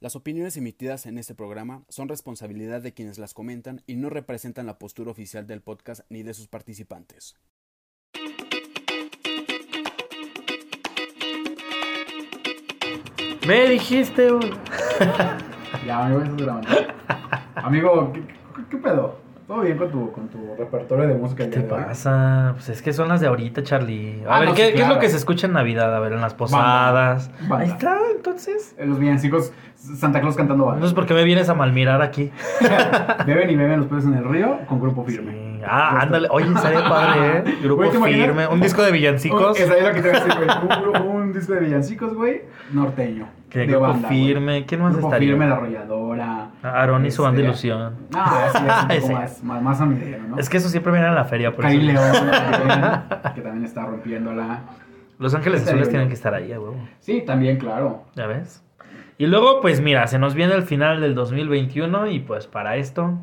Las opiniones emitidas en este programa son responsabilidad de quienes las comentan y no representan la postura oficial del podcast ni de sus participantes. Me dijiste. Ya, amigo, eso es grabando. Amigo, ¿qué, qué, qué pedo? ¿Todo bien con tu, con tu repertorio de música? ¿Qué te pasa? Pues es que son las de ahorita, Charlie. A Ah, ver, no, ¿qué, sí, qué es lo que se escucha en Navidad? A ver, en las posadas. Banda. Ahí está, entonces. Eh, Los villancicos, Santa Claus cantando banda. Entonces, ¿por qué me vienes a malmirar aquí? Beben y beben los peces en el río con grupo firme. Sí. Ah, ándale. Oye, estaría padre, ¿eh? Grupo firme. Un disco de villancicos. Esa es lo que te voy a decir, güey. Disco de villancicos, güey, norteño. Que de grupo banda, güey. firme. ¿Quién más Grupo estaría? firme, la arrolladora. Aarón y su banda Este, ilusión. Ah, sí, es un poco más, más, ¿no? Es que eso siempre viene a la feria. Por Cari. León, que también está rompiéndola. Los Ángeles Estaría Azules bien. tienen que estar ahí, huevo. Sí, también, claro. ¿Ya ves? Y luego, pues mira, se nos viene el final del 2021 y pues para esto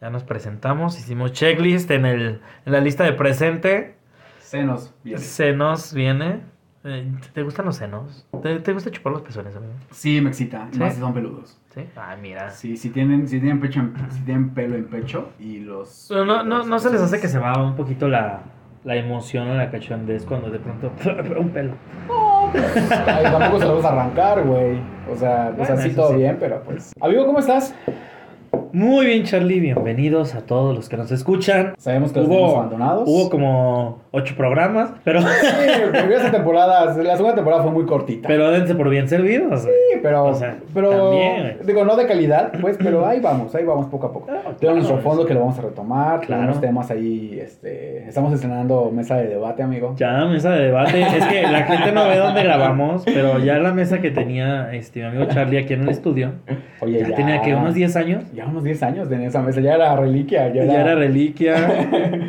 ya nos presentamos, hicimos checklist en, el, en la lista de presente. Senos, bien. Se nos viene... eh, ¿Te gustan los senos? ¿Te, te gusta chupar los pezones, amigo? Sí, me excita. ¿Sí? Más si son peludos. ¿Sí? Ah, mira. Sí, si tienen, si tienen pecho, en- si tienen pelo en pecho y los. Pero no, no, los no se les hace que se va un poquito la, la emoción o la cachondez cuando de pronto... un pelo. Ay, tampoco se los vas a arrancar, güey. O sea, pues Bueno, así todo sí. bien, pero pues. Amigo, ¿cómo estás? Muy bien, Charlie. Bienvenidos a todos los que nos escuchan. Sabemos que los Hubo, abandonados. hubo como ocho programas, pero, Sí, esa temporada, la segunda temporada fue muy cortita. pero dense por bien servidos. Sí, pero, O sea, pero también, güey. digo, no de calidad, pues, pero ahí vamos, ahí vamos poco a poco. Ah, Tenemos nuestro claro. fondo que lo vamos a retomar, Claro. tenemos temas ahí, este, estamos estrenando mesa de debate, amigo. Ya, mesa de debate. Es que la gente no ve dónde grabamos, pero ya la mesa que tenía este, mi amigo Charlie aquí en el estudio, Oye, ya, tenía que unos 10 años. Ya unos 10 años tenía esa mesa, ya era reliquia, ya, Ya, era reliquia,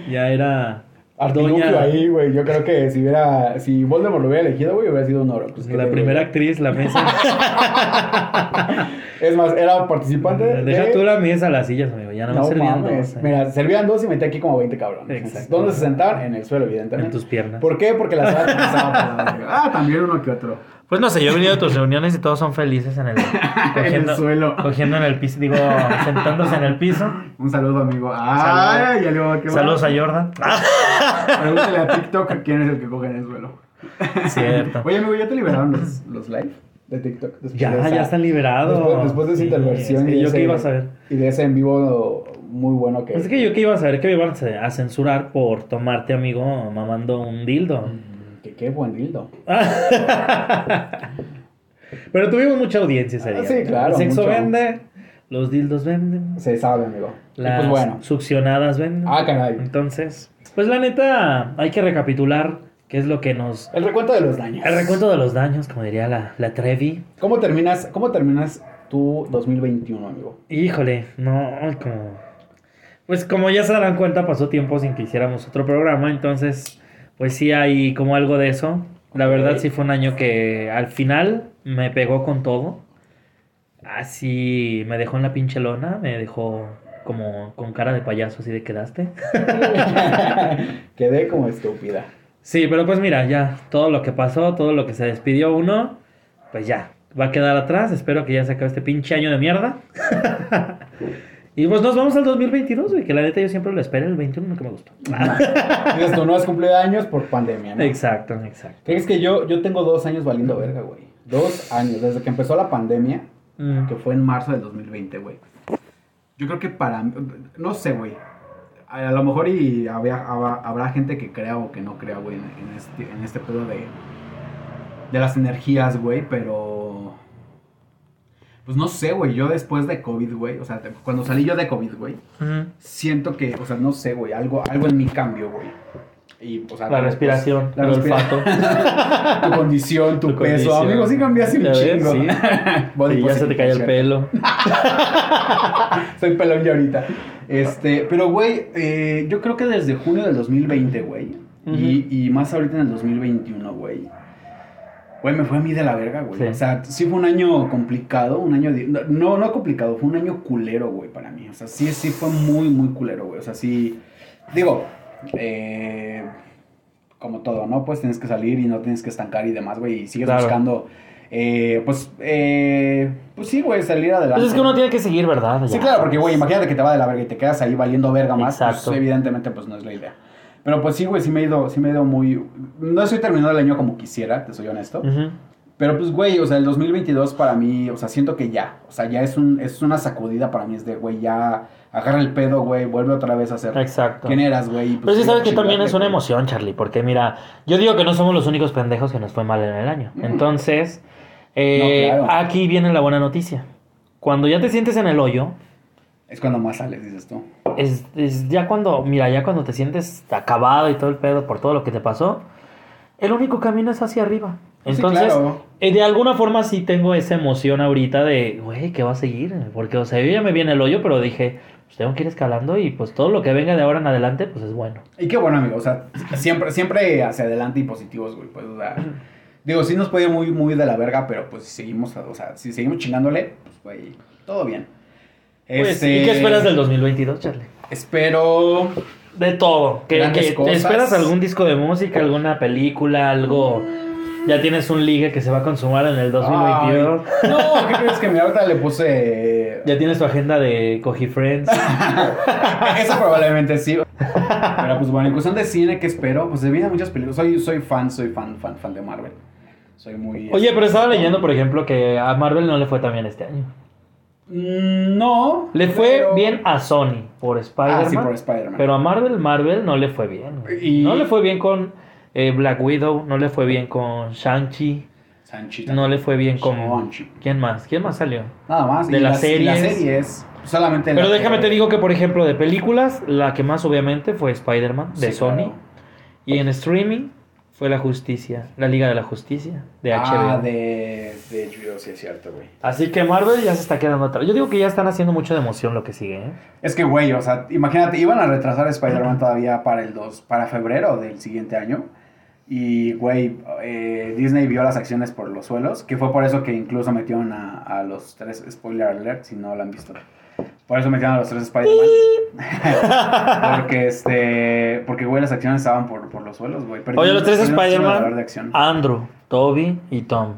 ya era artilugio doña, ahí, güey. Yo creo que si hubiera, si Voldemort lo hubiera elegido, güey, hubiera sido un oro. Pues, ¿qué la primera actriz, la mesa. Es más, era participante Deja de... tú la mesa, las sillas, amigo. Ya no, me No servían mames. dos, eh. Mira, servían dos y metí aquí como 20 cabrones. Exacto. ¿Dónde se sentaban? En el suelo, en evidentemente. tus piernas. ¿Por qué? Porque la sala estaba para la verga. Ah, también uno que otro. Pues no sé, yo he venido a tus reuniones y todos son felices en el, cogiendo, suelo. cogiendo en el piso, digo, sentándose en el piso. Un saludo, amigo. Ay, ya luego, ¿qué Saludos a Jordan. Pregúntale a TikTok quién es el que coge en el suelo. Cierto. Oye, amigo, ¿ya te liberaron los, los live de TikTok? Después de Ya, esa- ya están liberados. Después, después de esa Sí, intervención es que y, yo ese, qué iba a saber. y de ese en vivo muy bueno que... Es que yo que iba a saber que me iban a censurar por tomarte, amigo, mamando un dildo. Mm, Que qué buen dildo. Pero tuvimos mucha audiencia ese Ah, día. sí, claro, El sexo mucho. vende, los dildos venden, Se sabe, amigo. Y las pues bueno. succionadas venden. Ah, caray. Entonces, pues la neta, hay que recapitular qué es lo que nos... El recuento de los daños. El recuento de los daños, como diría la, la Trevi. ¿Cómo terminas, ¿Cómo terminas tu 2021, amigo? Híjole, no, como... Pues como ya se darán cuenta, pasó tiempo sin que hiciéramos otro programa, entonces, pues sí hay como algo de eso. La verdad sí fue un año que al final me pegó con todo. Así me dejó en la pinche lona, me dejó como con cara de payaso así de quedaste. Quedé como estúpida. Sí, pero pues mira, ya todo lo que pasó, todo lo que se despidió uno, pues ya, va a quedar atrás. Espero que ya se acabe este pinche año de mierda. y pues nos vamos al 2022, güey, que la neta yo siempre lo espero, el 21 que me gustó. Dices, tú no has cumplido años por pandemia, ¿no? exacto, exacto. ¿Crees que yo, yo tengo dos años valiendo verga, güey? Dos años, desde que empezó la pandemia, Mm. que fue en marzo del 2020, güey. Yo creo que para... No sé, güey. A lo mejor y había- habrá, habrá gente que crea o que no crea, güey, en, en este, en este pedo de, de las energías, güey, pero... Pues no sé, güey, yo después de COVID, güey, o sea, te- cuando salí yo de COVID, güey, siento que, o sea, no sé, güey, algo, algo en mí cambió, güey. Y, o sea, La pues, respiración, la el respira- olfato. tu condición, tu, Tu peso, condición. amigo, sí cambiaste un chingo. sí. Body Sí, ya se te cae el pelo. Soy pelón ya ahorita. Este, pero güey, eh, yo creo que desde junio del 2020, güey, y, y más ahorita en el 2021, güey. Güey, me fue a mí de la verga, güey. Sí. O sea, sí fue un año complicado, un año... No, no complicado, fue un año culero, güey, para mí. O sea, sí, sí fue muy, muy culero, güey. O sea, sí... Digo, eh, como todo, ¿no? Pues tienes que salir y no tienes que estancar y demás, güey. Y sigues Claro. buscando eh, pues, eh, pues sí, güey, salir adelante. Pues es que uno tiene que seguir, ¿verdad? Sí, Ya. claro, porque, güey, imagínate que te va de la verga y te quedas ahí valiendo verga más. Exacto. Pues, evidentemente, pues no es la idea. Pero pues sí, güey, sí me he ido, sí me he ido muy... No estoy terminando el año como quisiera, te soy honesto. Pero pues, güey, o sea, el 2022 para mí, o sea, siento que ya. O sea, ya es, un, es una sacudida para mí. Es de, güey, ya agarra el pedo, güey, vuelve otra vez a ser Exacto. quién eras, güey. pues, Pero sí sabes que también es una güey. emoción, Charlie, porque mira, yo digo que no somos los únicos pendejos que nos fue mal en el año. Mm. Entonces, eh, No, claro. aquí viene la buena noticia. Cuando ya te sientes en el hoyo, Es cuando más sales, dices tú. Es, es ya cuando, mira, ya cuando te sientes acabado y todo el pedo por todo lo que te pasó, el único camino es hacia arriba. Sí, Entonces, claro. eh, de alguna forma sí tengo esa emoción ahorita de, güey, ¿qué va a seguir? Porque, o sea, yo ya me vi en el hoyo, pero dije, pues tengo que ir escalando y pues todo lo que venga de ahora en adelante, pues es bueno. Y qué bueno, amigo. O sea, siempre, siempre hacia adelante y positivos, güey. Pues, o sea, digo, sí nos puede ir muy, muy de la verga, pero pues si seguimos, o sea, si seguimos chingándole, pues, güey, todo bien. Pues, Este, ¿Y qué esperas del 2022, Charlie? Espero. De todo. ¿Qué, Grandes qué- cosas. ¿Esperas algún disco de música, alguna película, algo? Ya tienes un ligue que se va a consumar en el 2022. Ay, no, ¿qué crees que mi ahorita le puse? Ya tienes tu agenda de Cogi Friends. Eso probablemente sí. Pero pues bueno, en cuestión de cine, ¿qué espero? Pues se vienen muchas películas. Soy, soy fan, soy fan, fan, fan de Marvel. Soy muy. Oye, pero estaba este, leyendo, por ejemplo, que a Marvel no le fue tan bien este año. Mm, No. Le fue pero- bien a Sony por Spider-Man. Ah, sí, por Spider-Man. Pero a Marvel, Marvel no le fue bien. Y- No le fue bien con eh, Black Widow, no le fue bien con Shang-Chi, no le fue bien con... ¿Quién más? ¿Quién más salió? Nada más. de las series. Solamente. Pero déjame que- te digo que, por ejemplo, de películas, la que más obviamente fue Spider-Man de Sí, Sony. claro. Y en streaming fue La Justicia, La Liga de la Justicia de HBO. Ah, de, de HBO, sí es cierto, güey. Así que Marvel ya se está quedando atrás. Yo digo que ya están haciendo mucho de emoción lo que sigue, ¿eh? Es que, güey, o sea, imagínate, iban a retrasar Spider-Man todavía para el 2, para febrero del siguiente año. Y, güey, eh, Disney vio las acciones por los suelos, que fue por eso que incluso metieron a, a los tres, spoiler alert, si no lo han visto. Por eso metieron a los tres Spider-Man. porque, este, porque, güey, las acciones estaban por, por los suelos, güey. Oye, los tres Spider-Man. Andrew, Toby y Tom.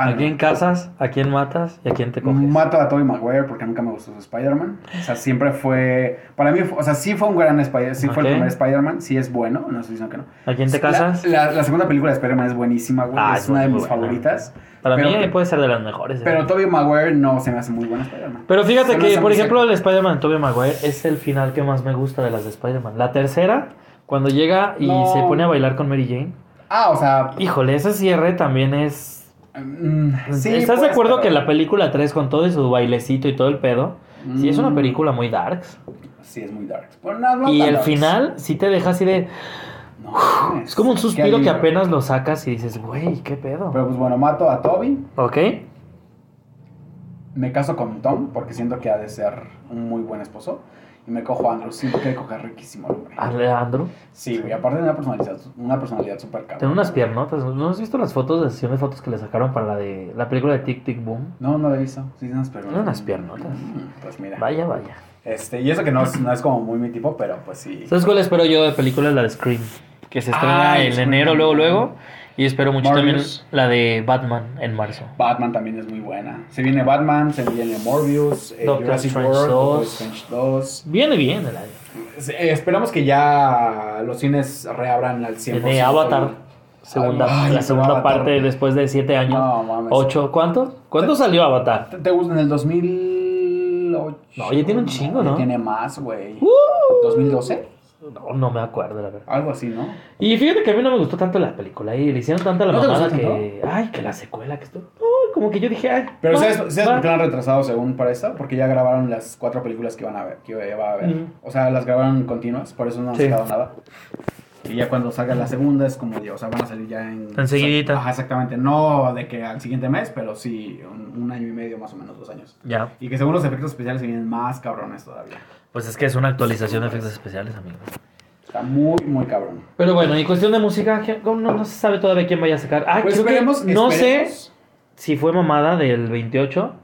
¿A Andrew. quién casas? ¿A quién matas? ¿Y a quién te coges? Mato a Tobey Maguire porque nunca me gustó su Spider-Man. O sea, siempre fue. Para mí, o sea, sí fue un gran Spider-Man. Sí fue el primer Spider-Man. Sí es bueno. No estoy diciendo que no. ¿A quién te casas? La, la- la segunda película de Spider-Man es buenísima, güey. Ah, es, una de mis buena. favoritas. Para pero- mí puede ser de las mejores. ¿eh? Pero Tobey Maguire no se me hace muy buen Spider-Man. Pero fíjate Se que, por ejemplo, el Spider-Man de Tobey Maguire es el final que más me gusta de las de Spider-Man. La tercera, cuando llega y No. se pone a bailar con Mary Jane. Ah, o sea. Híjole, ese cierre también es... mm, sí, ¿Estás de pues, acuerdo que la película 3 con todo y su bailecito y todo el pedo? Sí, es una Mm. película muy darks. Sí, es muy dark. Pero no, no y el darks. final sí te deja así de... No. Es como un suspiro que apenas lo sacas y dices, güey, ¿qué pedo? Pero pues bueno, mato a Toby. ¿Ok? Me caso con Tom porque siento que ha de ser un muy buen esposo. Y me cojo a Andrew. Siento que coger riquísimo, hombre. Alejandro, Sí, güey. Aparte de una personalidad, una personalidad súper cabrón. tiene unas piernotas. ¿No has visto las fotos de sesión de fotos que le sacaron para la de la película de Tic Tic Boom? No, no lo he visto. Sí, unas piernotas. Tiene unas piernotas. Mm, Pues mira. Vaya, vaya. Este, y eso que no es, no es como muy mi tipo, pero pues sí. ¿Sabes cuál espero yo de película? La de Scream. Que se estrena en enero, luego, luego. Y espero mucho Morbius. también la de Batman en marzo. Batman también es muy buena. Se viene Batman, se viene Morbius, eh, Doctor Jurassic Strange World, 2. Doctor Strange 2. Viene bien el año. Eh, esperamos que ya los cines reabran al 100%. Viene Avatar. Segunda, Ay, la segunda Avatar. parte después de siete años. No, mames. ¿Ocho? ¿Cuánto? ¿Cuándo salió Avatar? ¿Te, te gusta en el 2008? No, ya tiene un chingo, ¿no? Ya tiene más, güey. ¡Uh! ¿2012? No, no me acuerdo, la verdad. Algo así, ¿no? Y fíjate que a mí no me gustó tanto la película. Y le hicieron tanta la ¿No mamada que. Ay, que la secuela que esto. Ay, como que yo dije, ay. Pero va, ¿sabes, ¿sabes va. por qué lo han retrasado según para esta? Porque ya grabaron las cuatro películas que iban a ver, que iba a ver. O sea, las grabaron continuas, por eso no han Sí. sacado nada. Y ya cuando salga la segunda es como, o sea, van a salir ya en... Enseguidita. Ajá, exactamente. No de que al siguiente mes, pero sí un, un año y medio, más o menos, dos años. Ya. Y que según los efectos especiales se vienen más cabrones todavía. Pues es que es una actualización de efectos especiales, amigo. Está muy, muy cabrón. Pero bueno, y cuestión de música, ¿quién- no, no se sabe todavía quién vaya a sacar. Ah, Pues creo que- esperemos, no sé si fue mamada del 28.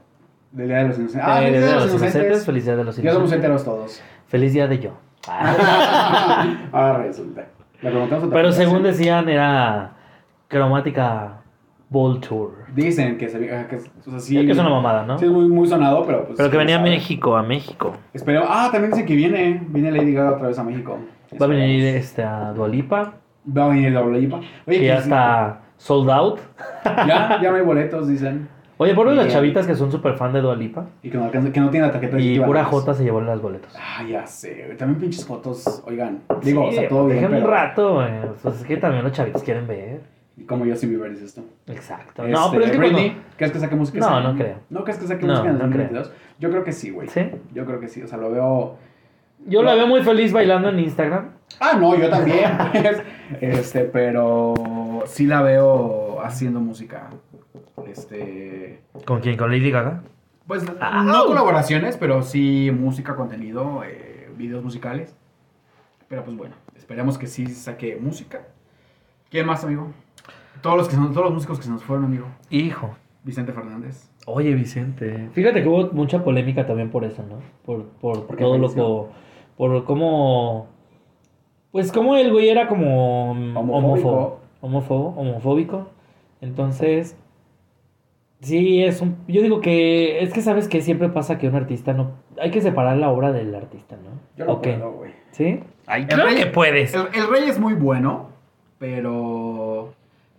Del Día de los Inocentes. de- Ah, de, Día de los Inocentes. Inocentes. Feliz Día de los Ya somos Inocentes. enteros todos. Feliz Día de yo. Ah. Ahora resulta. Pero según decían, era cromática Tour. Dicen que se que, es- o sea, sí, que es una mamada, ¿no? Sí, es muy, muy sonado, pero pues. Pero que venía a. México, a México. Espero. Ah, también dicen que viene. Viene Lady Gaga otra vez a México. Va a venir este, a Dualipa, Va a venir la Lipa. Oye, que ya sí, está sold out. Ya, ya no hay boletos, dicen. Oye, por las chavitas que son súper fan de Dualipa. Y que no, que no tiene la tarjeta Y pura nada más. J se llevó las boletos. Ah, ya sé. También pinches fotos, oigan. Digo, o sea, todo bien. Déjenme Pero, un rato, güey. Pues es que también los chavitos quieren ver. Y como yo sin Bieber dices esto. Exacto. Este, no, pero es que Britney, cuando- ¿crees que saque música? No, este no creo. ¿No crees que saque No, música en no creo. 2022? Yo creo que sí, güey. ¿Sí? Yo creo que sí. O sea, lo veo. Yo la veo muy feliz bailando en Instagram. Ah, no, yo también. pues. este, pero sí la veo haciendo música. Este. ¿Con quién? ¿Con Lady Gaga? Pues Ah. no colaboraciones, pero sí música, contenido, eh, videos musicales. Pero pues bueno, esperemos que sí saque música. ¿Quién más, amigo? Todos los que son, todos los músicos que se nos fueron, amigo. Hijo. Vicente Fernández. Oye, Vicente. Fíjate que hubo mucha polémica también por eso, ¿no? Por, por ¿Por qué todo lo que. Por cómo. Pues como el güey era como. Homofóbico. Homófobo. Homófobo, homofóbico. Entonces. Sí, es un. Yo digo que. Es que sabes que siempre pasa que un artista no. Hay que separar la obra del artista, ¿no? Yo no ¿O qué? puedo, güey. ¿Sí? Ay, El claro rey- que puedes. El, el rey es muy bueno, pero.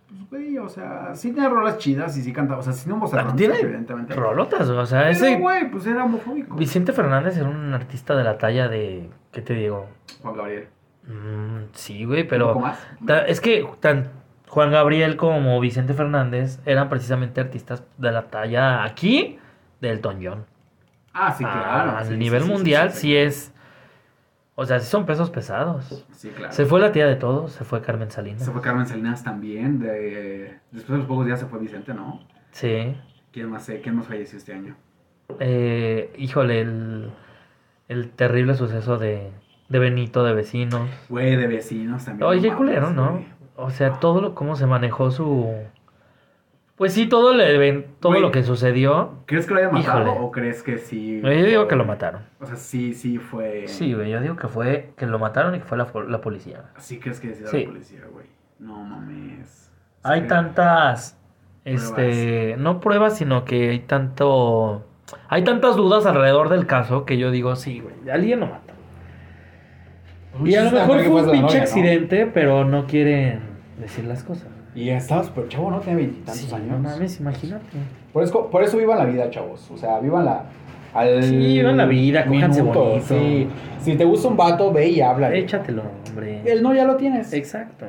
Pues, güey, o sea, sí tiene rolas chidas y sí canta. O sea, sí no vocerrón, Tiene evidentemente. rolotas, o sea, Pero, ese. güey, pues era homofóbico. Vicente Fernández era un artista de la talla de. ¿Qué te digo? Juan Gabriel. Mm, sí, güey, ¿Un pero. poco más? Es que tan Juan Gabriel como Vicente Fernández eran precisamente artistas de la talla aquí de Elton John. Ah, sí, claro. a sí, nivel sí, mundial sí, sí, es. O sea, sí son pesos pesados. Sí, claro. Se fue la tía de todos, se fue Carmen Salinas. Se fue Carmen Salinas también. De... Después de los pocos días se fue Vicente, ¿no? Sí. ¿Quién más, sé? ¿Quién más falleció este año? Eh, híjole, el, el terrible suceso de, de Benito de vecinos. Güey, de vecinos también. Oye, qué no culero, ¿no? O sea, todo lo, cómo se manejó su... Pues sí, todo, el even- todo Güey. lo que sucedió. ¿Crees que lo haya matado Híjole. o crees que sí? Yo digo que lo mataron. O sea, sí, sí fue. Sí, güey, yo digo que fue que lo mataron y que fue la, la policía. Sí, crees que decía Sí. la policía, güey. No mames. Hay Sí. tantas, este, no pruebas, sino que hay tanto, hay tantas dudas alrededor del caso que yo digo, sí, güey, alguien lo mata. Y a lo mejor fue un pinche novia, ¿no? accidente, pero no quieren decir las cosas. Y estaba súper chavo, ¿no? Tiene veintitantos Sí, años. no mames, imagínate. Por eso, por eso vivan la vida, chavos. O sea, vivan la. Al Sí, vivan la vida, cójanse bonito. Sí. Si te gusta un vato, ve y habla. Échatelo, hombre. El no ya lo tienes. Exacto.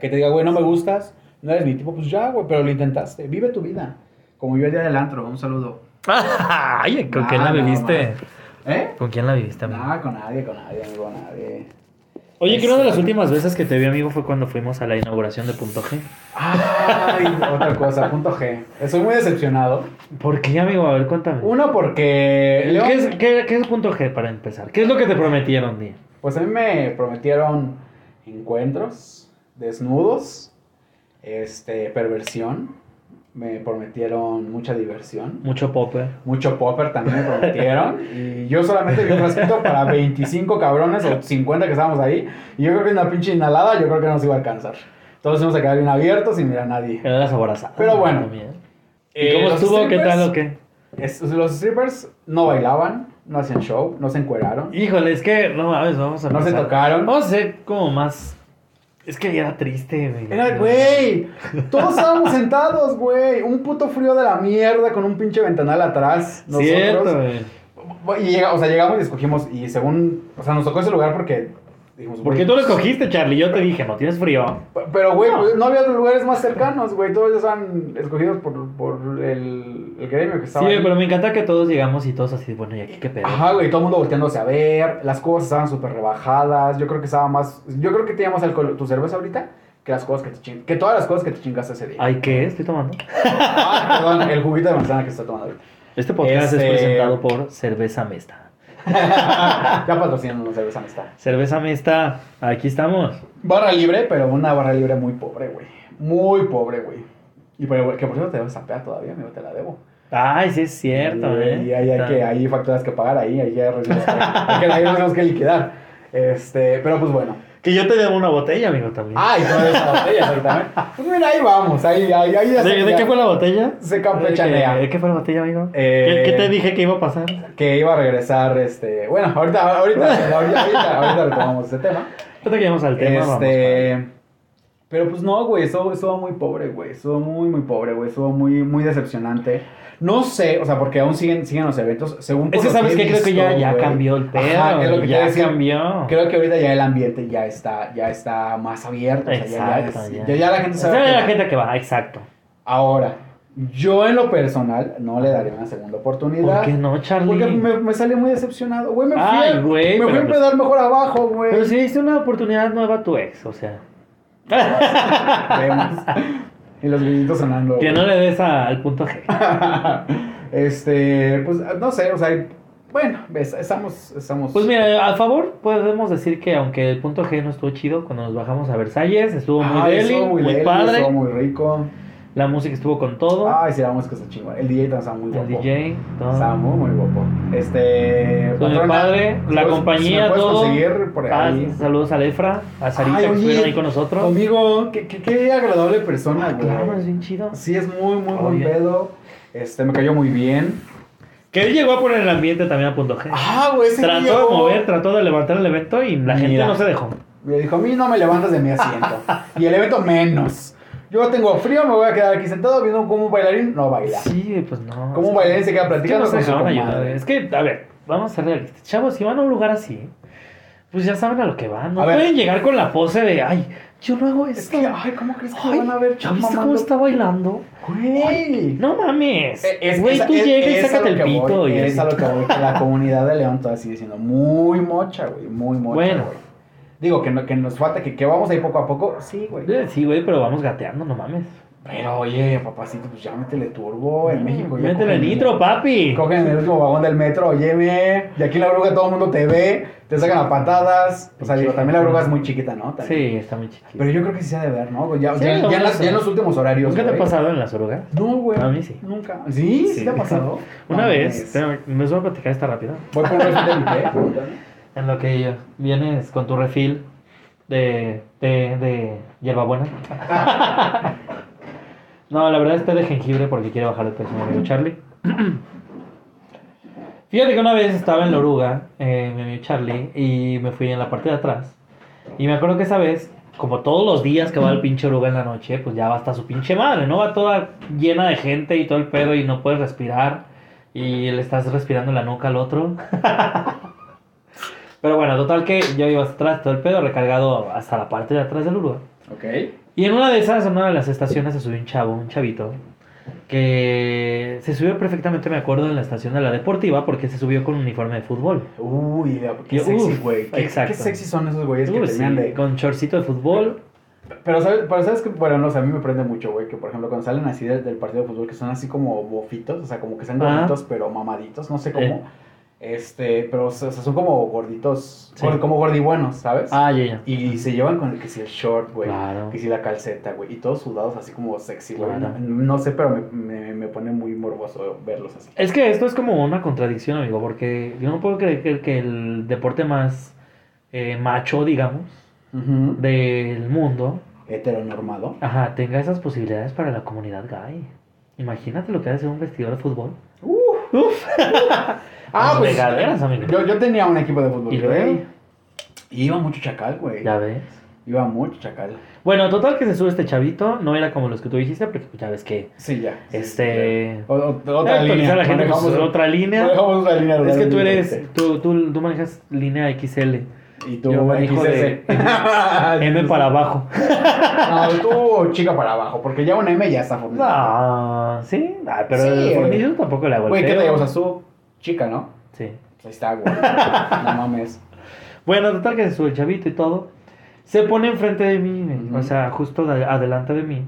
Que te diga, güey, no me gustas, no eres mi tipo, pues ya, güey, pero lo intentaste. Vive tu vida. Como yo el día del antro, un saludo. Ay, ¿con quién la viviste? ¿Eh? ¿Con quién la viviste, amigo? Con nadie, con nadie, amigo, con nadie. Oye, que una de las Este- últimas veces que te vi, amigo, fue cuando fuimos a la inauguración de Punto G. Ay, otra cosa, punto G. Estoy muy decepcionado. ¿Por qué, amigo? A ver, cuéntame. Uno, porque. León- ¿Qué es, qué, qué es Punto G para empezar? ¿Qué es lo que te prometieron, Di? Pues a mí me prometieron encuentros, desnudos, este, perversión. Me prometieron mucha diversión. Mucho popper. Mucho popper también me prometieron. Y yo solamente vi un frasquito para 25 cabrones o 50 que estábamos ahí. Y yo creo que una pinche inhalada, yo creo que no nos iba a alcanzar. Todos íbamos a quedar bien abiertos sin mirar a nadie. Era las aborazadas. Pero bueno. ¿Y Eh, cómo estuvo? ¿Qué tal o qué? es- los strippers no bailaban, no hacían show, no se encueraron, Híjole, es que no mames, vamos a no se tocaron. Vamos a ser como más. Es que era triste, güey. Era, güey, todos estábamos sentados, güey. Un puto frío de la mierda con un pinche ventanal atrás. Cierto, Nosotros. güey. Y llega, o sea, llegamos y escogimos. Y según, o sea, nos tocó ese lugar porque dijimos, Porque tú lo escogiste, Charlie. Yo te dije, no tienes frío. Pero, güey, No. pues, no había lugares más cercanos, güey. Todos estaban escogidos por, por el, el gremio que Sí, estaba. ahí. pero me encanta que todos llegamos y todos así, bueno, ¿y aquí qué pedo? Ajá, güey, todo el mundo volteándose a ver. Las cubas estaban súper rebajadas. Yo creo que estaba más. Yo creo que teníamos alcohol, tu cerveza ahorita que las cosas que te ching- Que todas las cosas que te chingaste ese día. Ay, ¿qué estoy tomando? Ah, perdón, el juguito de manzana que está tomando ahorita. Este podcast Este- es presentado por Cerveza Mesta. ya patrocinan una cerveza amistad. Cerveza Mesta, aquí estamos. Barra libre, pero una barra libre muy pobre, güey. Muy pobre, güey. Y pero, que por cierto te debo esa peda todavía, amigo, te la debo. Ay, sí es cierto, y, ¿eh? Y ahí hay, que, hay facturas que pagar ahí, ahí hay recibos que, hay que, hay recibos que liquidar. Este, pero pues bueno. Que yo te debo una botella, amigo, también. Ah, y toda esa botella, exactamente. Pues mira, ahí vamos, ahí, ahí, ahí ya ¿De, se- de ya- qué fue la botella? Se campechanea. ¿De qué, qué fue la botella, amigo? Eh, ¿Qué, qué te dije que iba a pasar? Que iba a regresar, este... Bueno, ahorita, ahorita, ahorita, ahorita, ahorita retomamos ese tema. Ahorita que llegamos al tema, vamos. Este... Pero pues no, güey, estuvo muy pobre, güey. Estuvo muy, muy pobre, güey. Estuvo muy, muy decepcionante. No sé, o sea, porque aún siguen, siguen los eventos. Según Es que lo sabes que creo que ya, ya cambió el pedo. Ajá, lo que ya cambió. Creo que ahorita ya el ambiente ya está, ya está más abierto. o sea, ya- ya, es- ya. ya, la gente sabe. Que la va. gente que va, exacto. Ahora, yo en lo personal no le daría una segunda oportunidad. ¿Por qué no, Charlie? Porque me, me salí muy decepcionado. Güey, me fui, Ay, a- güey, me fui a pues- empedar mejor abajo, güey. Pero si diste una oportunidad nueva a tu ex, o sea. Vemos. Y los grillitos sonando. que no le des a- al punto G. este, pues no sé, o sea, bueno, ves, estamos, estamos. Pues mira, a favor podemos decir que aunque el punto G no estuvo chido, cuando nos bajamos a Versalles, estuvo muy Ay, deli, muy, deli, padre. Estuvo muy rico. La música estuvo con todo. Ay, sí, la música está chingón. El DJ también estaba muy el guapo. DJ, todo. Estaba muy, muy guapo. Este. Muy patrona, padre, la puedes- compañía, si todo. conseguir por Ah, ahí. saludos a Efra, a Sarita Ay, que estuvieron ahí con nosotros. Amigo, qué, qué, qué agradable persona, Ah, claro, es bien chido. Sí, es muy, muy, muy Oye. pedo. Este, me cayó muy bien. Que él llegó a poner el ambiente también a punto G. Ah, güey, ese trató de mover, trató de levantar el evento y la gente Mira. no se dejó. Me dijo, a mí no me levantas de mi asiento. y el evento menos. Yo tengo frío, me voy a quedar aquí sentado viendo cómo un bailarín no baila. Sí, pues no. Como un Es bailarín se queda Es que platicando no con su ayudar. comadre. Es que, a ver, vamos a ser realistas. Chavos, si van a un lugar así, pues ya saben a lo que van. No A ver. pueden llegar con la pose de, ay, yo no hago Es esto. que, ay, ¿cómo crees que Ay, van a ver? ¿Ya viste mamando? cómo está bailando? Güey. No mames. Eh, Es, Güey, es- tú es- llegas y es sácate el pito. voy, y Es a lo que voy, la comunidad de León todavía sigue siendo muy mocha, güey. Muy mocha, Bueno. güey. Digo, que, no- que nos falta, que, que vamos ahí poco a poco. Sí, güey. Eh, Sí, güey, pero vamos gateando, no mames. Pero oye, papacito, pues ya métele turbo en México. ya Métele cogen- nitro, papi. Cogen en el último vagón del metro, óyeme. Y aquí en la bruja todo el mundo te ve, te sacan a patadas. O sea, digo, también la bruja es muy chiquita, ¿no? También. Sí, está muy chiquito. Pero yo creo que sí se ha de ver, ¿no? Ya, Sí, ya, no, ya en, las- ya en los últimos horarios. ¿Nunca te ha pasado en las orugas? No, güey. A mí sí. Nunca. ¿Sí? ¿Sí, Sí. te ha pasado? Una No vez, les voy a platicar esta rápida. Voy por un de mi. En lo que vienes con tu refil de, de, de hierbabuena. no, la verdad es té de jengibre porque quiere bajar de peso, mi amigo Charlie. Fíjate que una vez estaba en la oruga, eh, mi amigo Charlie, y me fui en la parte de atrás. Y me acuerdo que esa vez, como todos los días que va el pinche oruga en la noche, pues ya va hasta su pinche madre, ¿no? Va toda llena de gente y todo el pedo y no puedes respirar. Y le estás respirando en la nuca al otro. Pero bueno, total que yo iba atrás, todo el pedo recargado hasta la parte de atrás del Uruguay. Ok. Y en una de esas, en una de las estaciones, se subió un chavo, un chavito, que se subió perfectamente, me acuerdo, en la estación de la deportiva, porque se subió con un uniforme de fútbol. Uy, qué Yo, sexy, güey. Qué, exacto. qué sexy son esos güeyes que sí, de... Con shortcito de fútbol. Pero sabes, pero sabes que, bueno, no sé, a mí me prende mucho, güey, que por ejemplo cuando salen así del, del partido de fútbol, que son así como bofitos, o sea, como que sean gorditos, pero mamaditos, no sé cómo. Eh. Este, pero o sea, son como gorditos, Sí. como gordibuenos, ¿sabes? Ah, ya, ya. Y se llevan con el que si el short, güey. Claro. Que si la calceta, güey. Y todos sudados así como sexy, güey. Claro. No, no sé, pero me, me, me pone muy morboso verlos así. Es que esto es como una contradicción, amigo, porque yo no puedo creer que, que el deporte más eh, macho, digamos, del mundo, Heteronormado. ajá, tenga esas posibilidades para la comunidad gay. Imagínate lo que hace un vestidor de fútbol. Uh. Uf. Ah, pues. Regaderas, amigo. Yo, yo tenía un equipo de fútbol, ¿Y güey. Y iba mucho chacal, güey. Ya ves. Iba mucho chacal. Bueno, total que se sube este chavito, no era como los que tú dijiste, porque pues, ya ves que Sí, ya. Este- sí, o- otra línea. la gente pues, Manejamos- otra línea. otra línea. Es que tú eres, tú, tú, tú manejas línea XL, Y tú, yo manejo de XS. M para abajo. No, tú chica para abajo, porque ya una M ya está formada. No, sí, ah, pero Sí, el fornillo tampoco le hago Güey, ¿qué te llevas a su chica, no? Sí. Pues ahí está, güey. No mames. Bueno, total que se sube el chavito y todo. Se pone enfrente de mí, Ujú. o sea, justo de- adelante de mí,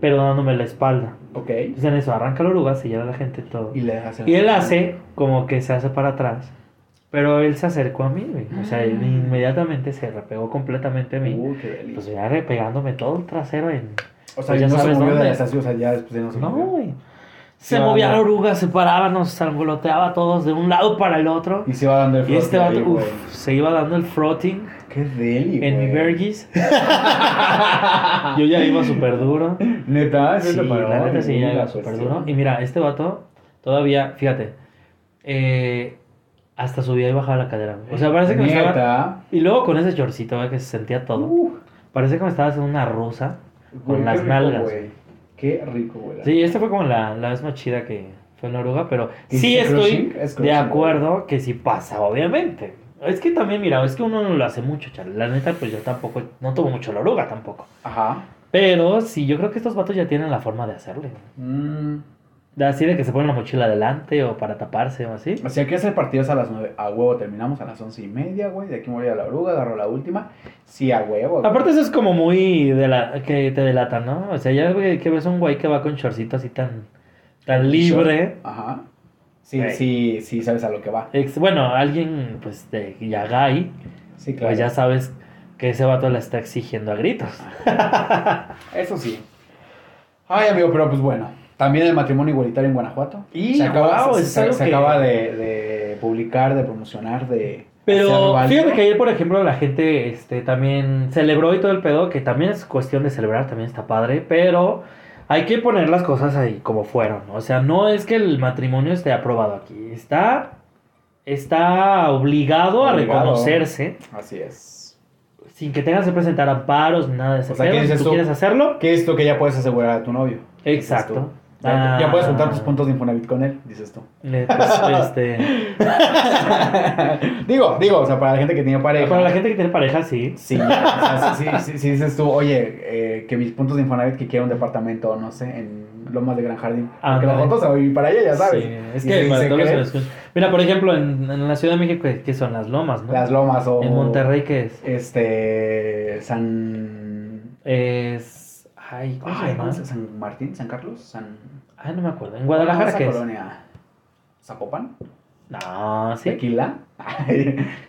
pero dándome la espalda. Ok. Entonces en eso arranca la oruga, se lleva a la gente todo. Y le dejas Y él hace como que se hace para atrás. Pero él se acercó a mí, güey. O sea, él inmediatamente se repegó completamente a mí. Uy, qué. Pues ya repegándome todo el trasero en... o sea, pues ya no se sabes movió de dónde. la estación, o sea, ya después ya no se No, movió. güey. Se movía la oruga, se paraba, nos angoloteaba todos de un lado para el otro. Y se iba dando el Y este vato, uf, se iba dando el frotting Qué deli, en mi vergis. Yo ya iba súper duro. Neta, Sí, ¿Sí, la neta sí, ya iba súper duro. Y mira, este vato todavía, fíjate, eh, hasta subía y bajaba la cadera. O sea, parece que me estaba... Y luego con ese chorcito, güey, que se sentía todo. Uh, Parece que me estaba haciendo una rusa. güey, Con las rico, nalgas. güey. Qué rico, güey. Sí, esta fue como la, la vez más chida que fue en la oruga, pero ¿Y sí es estoy? Es de acuerdo que sí pasa, obviamente. Es que también, mira, es que uno no lo hace mucho, chale. La neta, pues yo tampoco, no tuvo mucho la oruga tampoco. Ajá. Pero sí, yo creo que estos vatos ya tienen la forma de hacerle. Mm. De Así de que se ponen la mochila adelante o para taparse o así. Si aquí hacer partidos a las 9, a huevo terminamos a las once y media, güey. De aquí me voy a la oruga, agarro la última. Sí, a huevo. güey. Aparte eso es como muy de la que te delata, ¿no? O sea, ya güey, que ves un güey que va con shortcito así tan tan libre. Ajá. Sí, Güey. sí, sí, sabes a lo que va. Ex- bueno, alguien pues de ya gay, Sí, claro. pues ya sabes que ese vato la está exigiendo a gritos. Eso sí. Ay, amigo, pero pues bueno. También el matrimonio igualitario en Guanajuato. Y, se acaba, guau, se, es se- algo se que- acaba de, de publicar, de promocionar, de. Pero fíjate que ayer, por ejemplo, la gente este, también celebró y todo el pedo, que también es cuestión de celebrar, también está padre, pero hay que poner las cosas ahí como fueron. O sea, no es que el matrimonio esté aprobado aquí, está, está obligado, a reconocerse Así es. sin que tengas que presentar amparos ni nada de ese O sea. ¿qué tú tú? quieres hacerlo, ¿Qué es lo que ya puedes asegurar a tu novio? exacto. Ya, Ah. puedes juntar tus puntos de Infonavit con él, dices tú. Eh, pues, este, digo, digo, o sea, para la gente que tiene pareja. para la gente que tiene pareja, sí. Sí, o sea, sí, sí, sí, sí dices tú, oye, eh, que mis puntos de Infonavit que quiero un departamento, no sé, en Lomas de Gran Jardín. Ah, Porque la vale. foto se va a ir para allá, ya sabes. Sí, es que para todos los que Mira, por ejemplo, en, en la Ciudad de México, ¿qué son las lomas, no? Las Lomas o... En Monterrey, ¿qué es? Este... San... Es. Ay, ¿cómo se llama? ¿cómo se- ¿San Martín? ¿San Carlos? ¿San... Ay, no me acuerdo. ¿En Guadalajara qué es? colonia? ¿Zapopan? No, sí. ¿Tequila?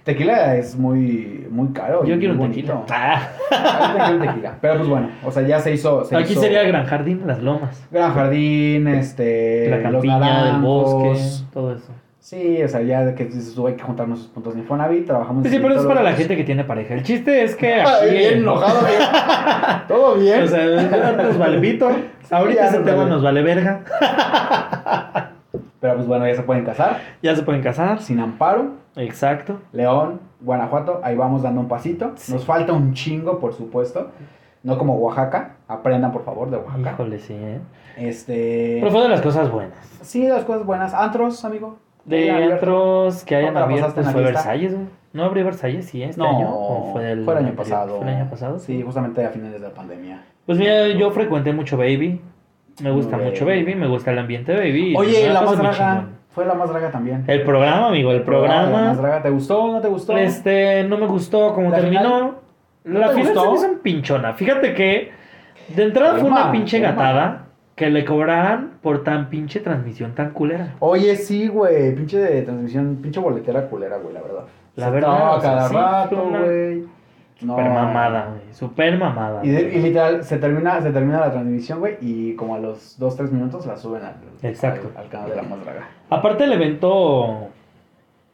Tequila es muy, muy caro. Yo quiero un muy tequila. bonito. Ah, Ah, un tequila. Pero pues bueno, o sea, ya se hizo... se Aquí hizo sería Gran Jardín, las lomas. Gran Jardín, este... la los campiña del naranjos. bosque, todo eso. Sí, o sea, ya de que dices tú hay que juntar nuestros puntos de Infonavit, trabajamos... Sí, sí, pero es todos para la gente que tiene pareja. El chiste es que aquí. Ay, bien enojado, bien. Todo bien. O sea, nos vale pito. Ahorita ese tema vale. nos vale verga. Pero pues bueno, ya se pueden casar. Ya se pueden casar. Sin amparo. Exacto. León, Guanajuato, ahí vamos dando un pasito. Sí. Nos falta un chingo, por supuesto. No como Oaxaca. Aprendan, por favor, de Oaxaca. Híjole, sí, ¿eh? Este. Pero fue de las cosas buenas. Sí, las cosas buenas. Antros, amigo. De antros que hayan ¿Cómo te la abierto la fue? Versalles, güey. ¿No abrió Versalles, sí, este No, año? ¿O fue el, año pasado. ¿Fue el año pasado? Sí, justamente a finales de la pandemia. Pues mira, yo frecuenté mucho Baby. Me gusta mucho Baby, me gusta el ambiente Baby. Oye, la más draga. Fue la más draga también. El programa, amigo, el La programa. más draga, ¿te gustó o no te gustó? Este, no me gustó como ¿La terminó. ¿No La final se gustó? me hizo pinchona. Fíjate que de entrada fue una pinche gatada que le cobraran por tan pinche transmisión tan culera. Oye, sí, güey. Pinche de transmisión, pinche boletera culera, güey, la verdad. La Se verdad, o sea, cada sí, rato, una güey. No. Super mamada, güey. Super mamada. Y, de- y literal, se termina, se termina la transmisión, güey, y como a los 2-3 minutos la suben al, Exacto. al, al canal de la más draga. Aparte el evento.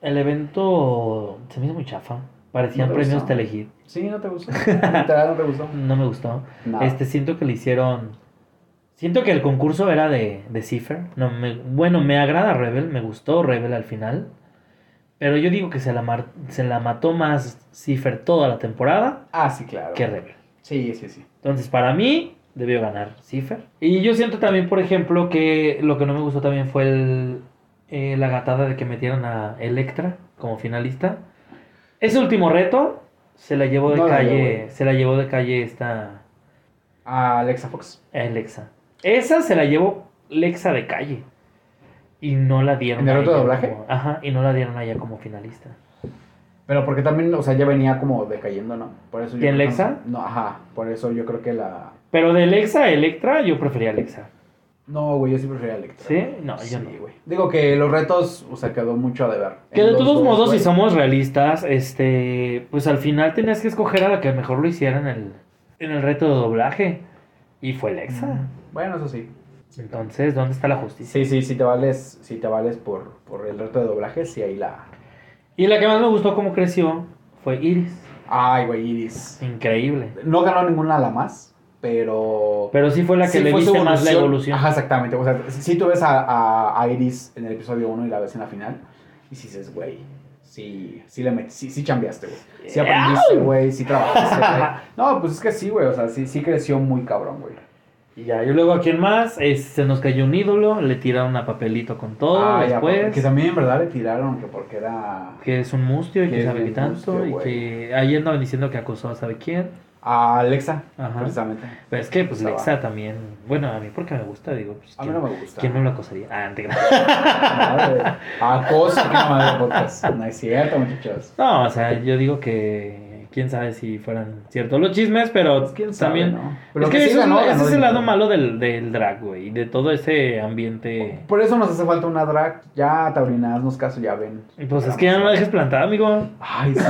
El evento se me hizo muy chafa. Parecían ¿No premios? Telehit. Sí, ¿no te gustó? literal, ¿no te gustó? No me gustó. Nada. Este, siento que le hicieron. Siento que el concurso era de, de Cipher. No, me, bueno, me agrada Rebel, me gustó Rebel al final. Pero yo digo que se la, mar- se la mató más Cipher toda la temporada Ah, sí, claro. que Rebel. Sí, sí, sí. Entonces, para mí, debió ganar Cipher. Y yo siento también, por ejemplo, que lo que no me gustó también fue el, eh, la gatada de que metieran a Electra como finalista. Ese último reto se la llevó de No la dio, calle, se la llevó de calle esta A Alexa Fox. Alexa. Esa se la llevó Lexa de calle. Y no la dieron. ¿En el a reto de ella doblaje? como- ajá, y no la dieron a ella como finalista. Pero porque también, o sea, ya venía como decayendo, ¿no? Por eso yo ¿Quién, creo que- Lexa? No, ajá. Por eso yo creo que la. Pero de Lexa a Electra, yo prefería Alexa. No, güey, yo sí prefería a Electra. ¿Sí? No, yo no. güey. Digo que los retos, o sea, quedó mucho a deber. Que En de todos dos, modos, si somos realistas, este, pues al final tenías que escoger a la que mejor lo hiciera en el, en el reto de doblaje. Y fue Lexa. Bueno, eso sí. Entonces, ¿dónde está la justicia? Sí, sí, si te vales, si te vales por, por el reto de doblaje, sí ahí la. Y la que más me gustó cómo creció fue Iris. Ay, güey, Iris. Increíble. No ganó ninguna la más, pero. Pero sí fue la que sí le viste más la evolución. Ajá, exactamente. O sea, si tú ves a, a, a Iris en el episodio 1 y la ves en la final, y si dices, güey, sí, sí le met- sí, sí chambeaste, güey. Sí aprendiste, güey, sí trabajaste, güey. No, pues es que sí, güey, o sea, sí, sí creció muy cabrón, güey. Y ya, y luego a quién más, Es- se nos cayó un ídolo, le tiraron a papelito con todo Ah, ya, después. que también en verdad le tiraron que porque era que es un mustio y Que sabe qué tanto. mustio, y güey. que ahí andaban diciendo que acusó a sabe quién. a Alexa, Ajá. precisamente. Pero es que, pues, Estaba- Lexa también. Bueno, a mí porque me gusta, digo. Pues, A mí ¿quién, no me gusta. ¿Quién no lo acosaría? Ah, te. Acoso, que no me podcast. No es cierto, muchachos. No, o sea, yo digo que. Quién sabe si fueran ciertos los chismes, pero quién sabe, también. ¿no? Pero es que, sí ganó, ese ganó es el lado malo del, del drag, güey. Y de todo ese ambiente. Por eso nos hace falta una drag. Ya, Taurina, haznos caso, ya ven. Y Pues es que ya no la dejes plantada, amigo. Ay, sí.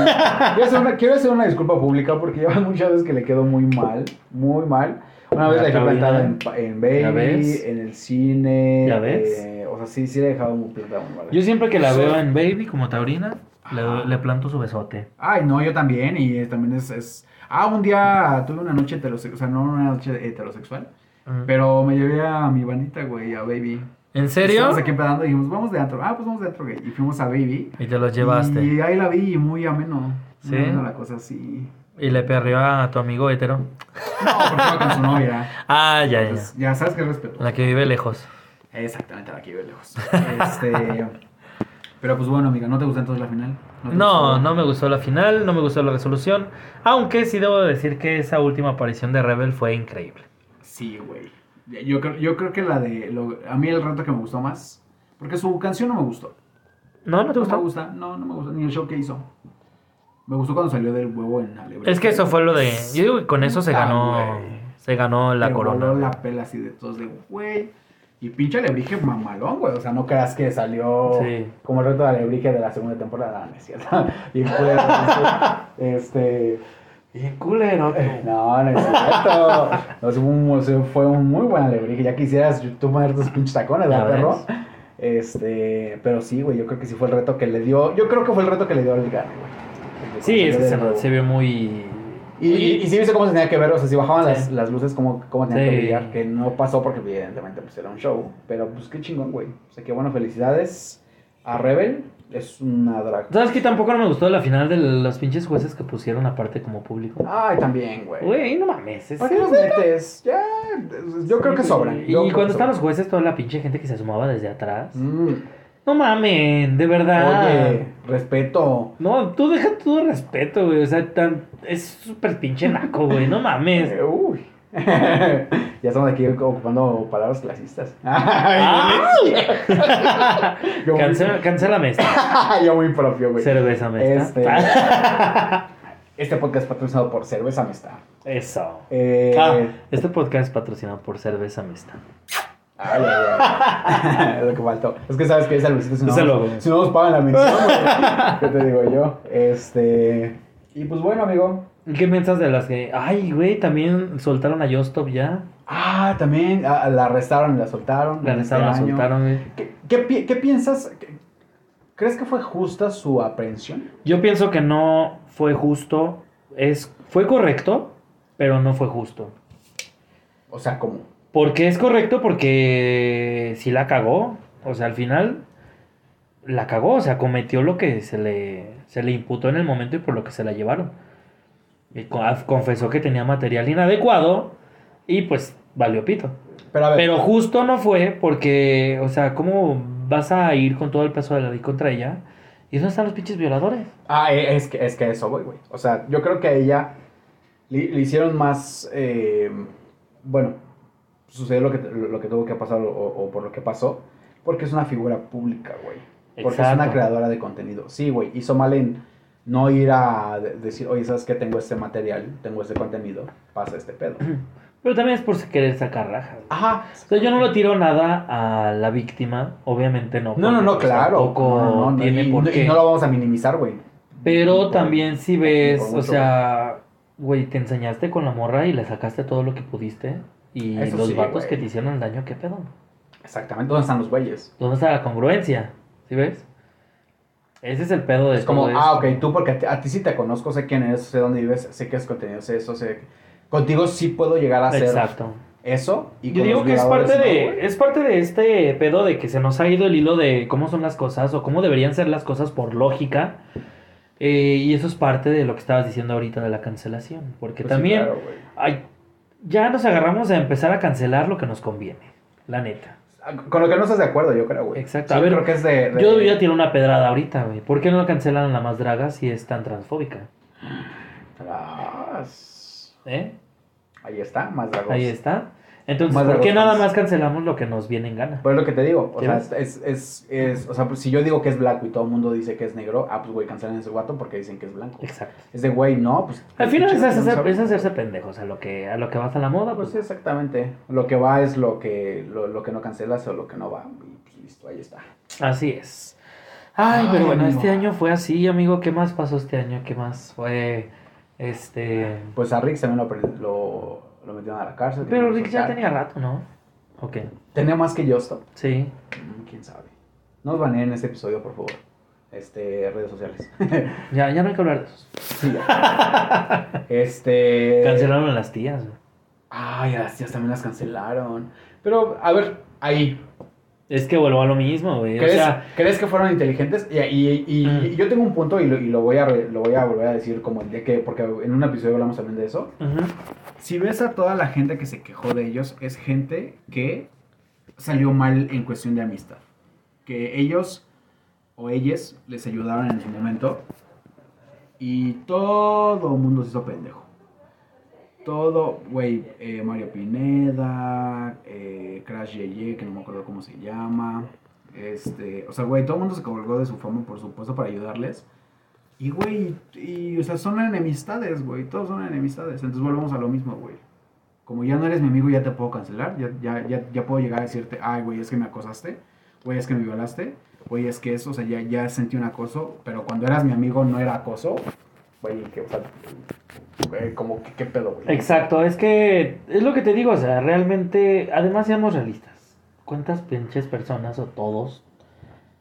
Quiero hacer, una, quiero hacer una disculpa pública porque llevan muchas veces que le quedó muy mal, muy mal. Una vez La la dejé plantada en, en ¿Ya Baby, en el cine. ¿Ya ves? eh, o sea, sí, sí le he dejado muy plantada muy mal. Yo siempre que la veo en Baby, como taurina, le, le planto su besote. Ay, no, yo también. Y también es, es... Ah, un día tuve una noche heterosexual, o sea, no una noche heterosexual, pero me llevé a mi vanita, güey, a Baby. ¿En serio? Estábamos aquí pedando y dijimos, vamos de antro. Ah, pues vamos de antro, güey. Y fuimos a Baby. Y te los llevaste. Y ahí la vi muy ameno. ¿Sí? Ameno la cosa así. Y le perrió a tu amigo hetero. No, porque con su novia. Ah, ya, ya. Ya sabes que respeto. La que vive lejos. Exactamente, la que vive lejos. Este. Pero pues bueno, amiga, ¿no te gusta entonces la final? No, gustó? no me gustó la final, no me gustó la resolución. Aunque sí debo decir que esa última aparición de Rebel fue increíble. Sí, güey. Yo creo, yo creo que la de. lo- a mí el reto que me gustó más. Porque su canción no me gustó. ¿No? ¿No te No me gustó? gusta, no, no me gusta. Ni el show que hizo. Me gustó cuando salió del huevo en Alebrije. Es que eso fue lo de. Yo digo que con eso se Ah, ganó. Se ganó la corona. la pela así de todos de güey. Y pinche alebrije mamalón, güey. O sea, no creas que salió Sí. como el reto de alebrije de la segunda temporada. No es cierto. Y este. Bien culero. No, no es cierto. No, fue, un, fue un muy buen alebrije. Ya quisieras tú poner tus pinches tacones, ¿verdad, perro? Este. Pero sí, güey. Yo creo que sí fue el reto que le dio. Yo creo que fue el reto que le dio al güey. Sí, es que se, se vio muy. Y, y, y sí viste cómo se tenía que ver, o sea, si bajaban Sí. las, las luces, cómo, cómo tenían Sí. que brillar, que no pasó porque evidentemente pues era un show, pero pues qué chingón, güey. O sea, que bueno, felicidades a Rebel, es una drag. ¿Sabes que tampoco no me gustó la final de los pinches jueces que pusieron aparte como público? Ay, también, güey. Güey, no mames. es- ¿Para qué los metes? Ya, yo creo que sobran. Y cuando están los jueces, toda la pinche gente que se asomaba desde atrás. Mm, No mames, de verdad. Oye, respeto. No, tú deja todo respeto, güey. O sea, tan, es súper pinche naco, güey. No mames. Uy. ya estamos aquí ocupando palabras clasistas. Yo Cancela, yo muy propio, güey. Cerveza me está. Este- Este podcast es patrocinado por Cerveza Amistad. Eso. Eh, Ah, este podcast es patrocinado por Cerveza Mesta. Ay, ay, ay. Es lo que faltó. Es que sabes que es el besito si no, logo. si no nos pagan la mención. ¿Qué te digo yo? Este. Y pues bueno, amigo. ¿Y ¿Qué piensas de las que.? Ay, güey, también soltaron a Justop ya. Ah, también ah, la arrestaron y la soltaron. La en este arrestaron, la año. soltaron, güey. ¿Qué, qué, pi- qué piensas? ¿Qué- ¿Crees que fue justa su aprehensión? Yo pienso que no fue justo. Es, fue correcto, pero no fue justo. O sea, ¿cómo? Porque es correcto porque si la cagó. O sea, al final la cagó. O sea, cometió lo que se le, se le imputó en el momento y por lo que se la llevaron. Y co- confesó que tenía material inadecuado y pues valió pito. Pero a ver. Pero justo no fue porque, o sea, ¿cómo vas a ir con todo el peso de la ley contra ella? ¿Y dónde están los pinches violadores? Ah, eh, es que, es que eso, güey, güey. O sea, yo creo que a ella le, le hicieron más. eh, bueno, sucedió lo que, lo que tuvo que pasar o, o por lo que pasó. Porque es una figura pública, güey. Porque es una creadora de contenido. Sí, güey. Hizo mal en no ir a de- decir, oye, ¿sabes qué? Tengo este material, tengo este contenido, pasa este pedo. Pero también es por querer sacar rajas. Ajá. O sea, yo no le tiro nada a la víctima, obviamente no. No, no, no, pues, claro. Tampoco No, no, tiene y, por y no lo vamos a minimizar, güey. Pero Por- también si ves, o sea, güey, te enseñaste con la morra y le sacaste todo lo que pudiste. Y Eso los sí, vatos que te hicieron el daño, ¿qué pedo? Exactamente. ¿Dónde están los güeyes? ¿Dónde está la congruencia? ¿Sí ves? Ese es el pedo de Es como, todo ah, esto. ok, tú porque a ti, a ti sí te conozco, sé quién eres, sé dónde vives, sé qué es contenido, sé eso, sé... Contigo sí puedo llegar a hacer Exacto. eso. Y Yo digo que es parte de es parte de este pedo de que se nos ha ido el hilo de cómo son las cosas o cómo deberían ser las cosas por lógica. Eh, y eso es parte de lo que estabas diciendo ahorita de la cancelación. Porque Pues sí, también claro, güey. Ya nos agarramos a empezar a cancelar lo que nos conviene. La neta. Con lo que no estás de acuerdo, yo creo, güey. Exacto. Sí, A ver, creo que es de... de- Yo debería tirar una pedrada ahorita, güey. ¿Por qué no cancelan a la más draga si es tan transfóbica? Ah, s- ¿Eh? ahí está, más dragos. Ahí está. Entonces, ¿por qué nada más cancelamos lo que nos viene en gana? Pues es lo que te digo, o ¿Sí sea, es, es, es, o sea, pues si yo digo que es blanco y todo el mundo dice que es negro, ah, pues güey, cancelen ese guato porque dicen que es blanco. Exacto. Es de güey, no, pues... Al final es, hacer- no es hacerse pendejos a lo que a lo que vas a la moda, Pues pues sí, exactamente. Lo que va es lo que, lo, lo que no cancelas o lo que no va. Y pues listo, ahí está. así es. Ay, Ay, pero bueno, amigo. este año fue así, amigo. ¿Qué más pasó este año? ¿Qué más fue? Este. Pues a Rick también lo, lo, lo metieron a la cárcel. Pero Rick ya tenía rato, ¿no? Ok. Tenía más que Justo. Sí. Mm, ¿Quién sabe? No nos baneen en este episodio, por favor. Este, redes sociales. Ya, ya no hay que hablar de esos. Sí, ya. este... Cancelaron a las tías. Ay, las tías también las cancelaron. Pero, a ver, ahí. Es que vuelvo a lo mismo, güey. O ¿Crees, sea, crees que fueron inteligentes? Y, y- y- Mm. y yo tengo un punto y, lo, y lo, voy a re- lo voy a volver a decir como el día que... Porque en un episodio hablamos también de eso. Si ves a toda la gente que se quejó de ellos, es gente que salió mal en cuestión de amistad. Que ellos o ellas les ayudaron en su momento y todo el mundo se hizo pendejo. Todo, güey, eh, Mario Pineda, eh, Crash Yeye, que no me acuerdo cómo se llama. Este, o sea, güey, todo el mundo se colgó de su fama, por supuesto, para ayudarles. Y, güey, y, o sea, son enemistades, güey. Todos son enemistades. Entonces volvemos a lo mismo, güey. Como ya no eres mi amigo, ya te puedo cancelar. Ya, ya, ya, puedo llegar a decirte, ay, güey, es que me acosaste. Güey, es que me violaste. Güey, es que eso, o sea, ya, ya sentí un acoso. Pero cuando eras mi amigo no era acoso. Güey, que, o güey, como, que, ¿qué pedo, güey? Exacto, es que es lo que te digo, o sea, realmente, además seamos realistas. ¿Cuántas pinches personas o todos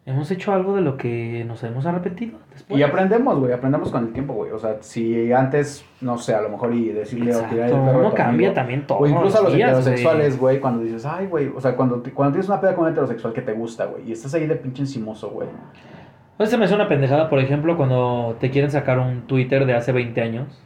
hemos hecho algo de lo que nos hemos arrepentido después? Y aprendemos, güey, aprendemos con el tiempo, güey. O sea, si antes, no sé, a lo mejor y decirle o tirar el Exacto, perro uno cambia amigo, también todo. O incluso a los días, heterosexuales, güey, cuando dices, ay, güey, o sea, cuando, cuando tienes una peda con un heterosexual que te gusta, güey, y estás ahí de pinche encimoso, güey. Pues se me hace una pendejada, por ejemplo, cuando te quieren sacar un Twitter de hace 20 años.